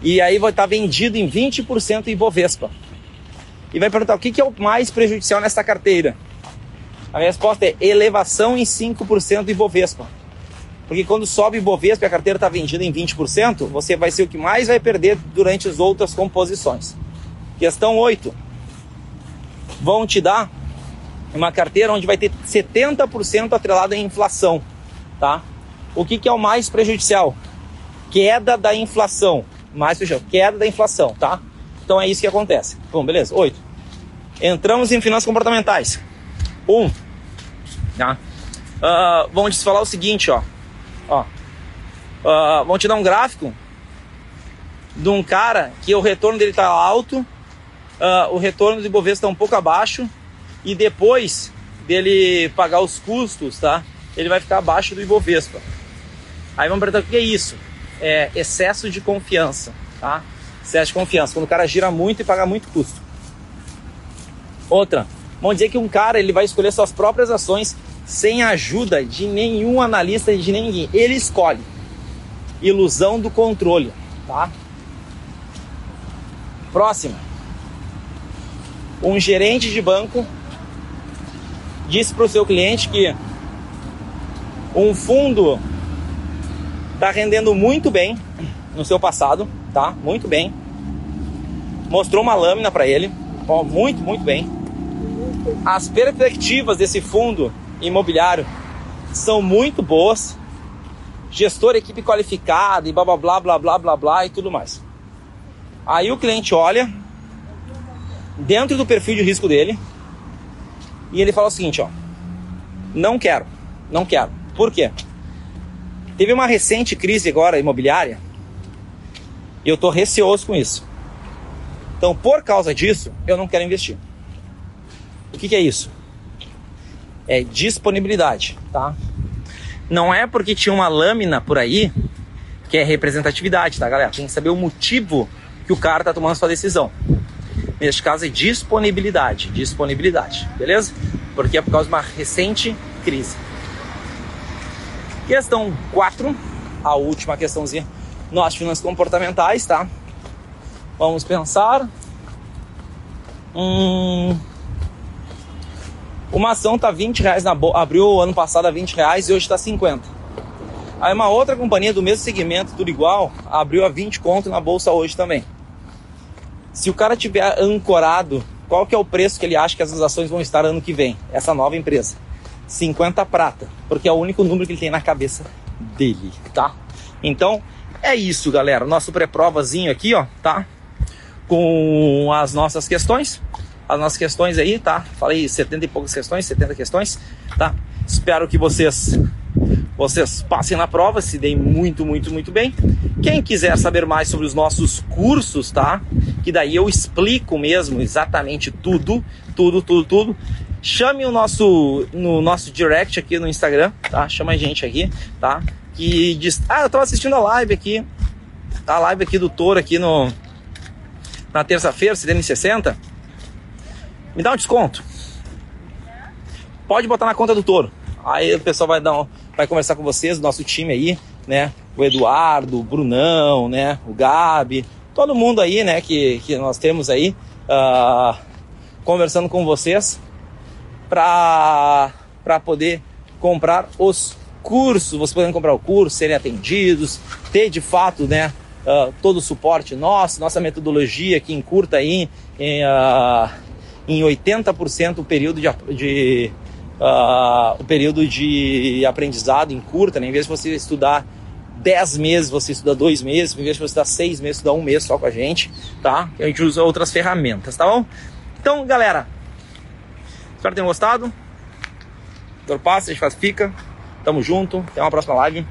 E aí vai estar vendido em 20% em Bovespa. E vai perguntar o que, que é o mais prejudicial nessa carteira. A minha resposta é elevação em 5% em Bovespa. Porque quando sobe Bovespa e a carteira está vendida em 20%, você vai ser o que mais vai perder durante as outras composições. Questão 8. Vão te dar uma carteira onde vai ter 70% atrelado à inflação, tá? O que, que é o mais prejudicial? Queda da inflação. Mais prejudicial, queda da inflação, tá? Então é isso que acontece. Bom, beleza. 8. Entramos em finanças comportamentais. 1. Um, tá? Uh, vamos te falar o seguinte, ó. ó. Uh, vamos te dar um gráfico de um cara que o retorno dele está alto, uh, o retorno do Ibovespa está um pouco abaixo e depois dele pagar os custos, tá? Ele vai ficar abaixo do Ibovespa. Aí vamos perguntar o que é isso? É excesso de confiança, tá? Excesso de confiança, quando o cara gira muito e paga muito custo. Outra, vamos dizer que um cara ele vai escolher suas próprias ações sem a ajuda de nenhum analista de ninguém. Ele escolhe. Ilusão do controle, tá? Próxima. Um gerente de banco disse para o seu cliente que um fundo está rendendo muito bem no seu passado, tá? Muito bem. Mostrou uma lâmina para ele, ó, muito, muito bem. As perspectivas desse fundo imobiliário são muito boas. Gestor, equipe qualificada e blá blá blá blá blá blá blá e tudo mais. Aí o cliente olha dentro do perfil de risco dele e ele fala o seguinte, ó: "Não quero. Não quero. Por quê? Teve uma recente crise agora imobiliária e eu tô receoso com isso. Então, por causa disso, eu não quero investir. O que, que é isso? É disponibilidade, tá? Não é porque tinha uma lâmina por aí que é representatividade, tá, galera? Tem que saber o motivo que o cara tá tomando sua decisão. Neste caso é disponibilidade, disponibilidade, beleza? Porque é por causa de uma recente crise. Questão 4, a última questãozinha, nós finanças comportamentais, tá? Vamos pensar. Hum, uma ação tá 20 reais na bolsa, abriu ano passado a 20 reais e hoje está 50. Aí uma outra companhia do mesmo segmento, tudo igual, abriu a 20 conto na bolsa hoje também. Se o cara tiver ancorado, qual que é o preço que ele acha que essas ações vão estar ano que vem? Essa nova empresa. 50 prata, porque é o único número que ele tem na cabeça dele, tá? Então, é isso, galera. Nosso pré-provazinho aqui, ó, tá? Com as nossas questões as nossas questões aí, tá? Falei 70 e poucas questões, 70 questões, tá? Espero que vocês vocês passem na prova, se deem muito, muito, muito bem. Quem quiser saber mais sobre os nossos cursos, tá? Que daí eu explico mesmo exatamente tudo, tudo, tudo, tudo. Chame o nosso no nosso direct aqui no Instagram, tá? Chama a gente aqui, tá? Que diz, ah, eu tava assistindo a live aqui, a live aqui do Toro aqui no na terça-feira, CDN 60 me dá um desconto. Pode botar na conta do touro. Aí o pessoal vai dar um, vai conversar com vocês, o nosso time aí, né? O Eduardo, o Brunão, né? O Gabi, todo mundo aí, né? Que, que nós temos aí uh, conversando com vocês para poder comprar os cursos. Vocês podem comprar o curso, serem atendidos, ter de fato, né? Uh, todo o suporte nosso, nossa metodologia que encurta aí em, uh, em 80% o período de, de uh, o período de aprendizado em curta, né? em vez de você estudar 10 meses, você estuda 2 meses, em vez de você estudar 6 meses, estudar um mês só com a gente, tá? A gente usa outras ferramentas, tá bom? Então, galera, espero que tenham gostado. Doutor Passa, a gente faz fica. Tamo junto, até uma próxima live.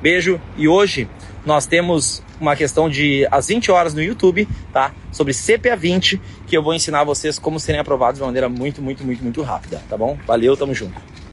Beijo. E hoje nós temos uma questão de às 20 horas no YouTube, tá? Sobre CPA 20, que eu vou ensinar vocês como serem aprovados de uma maneira muito, muito, muito, muito rápida, tá bom? Valeu, tamo junto.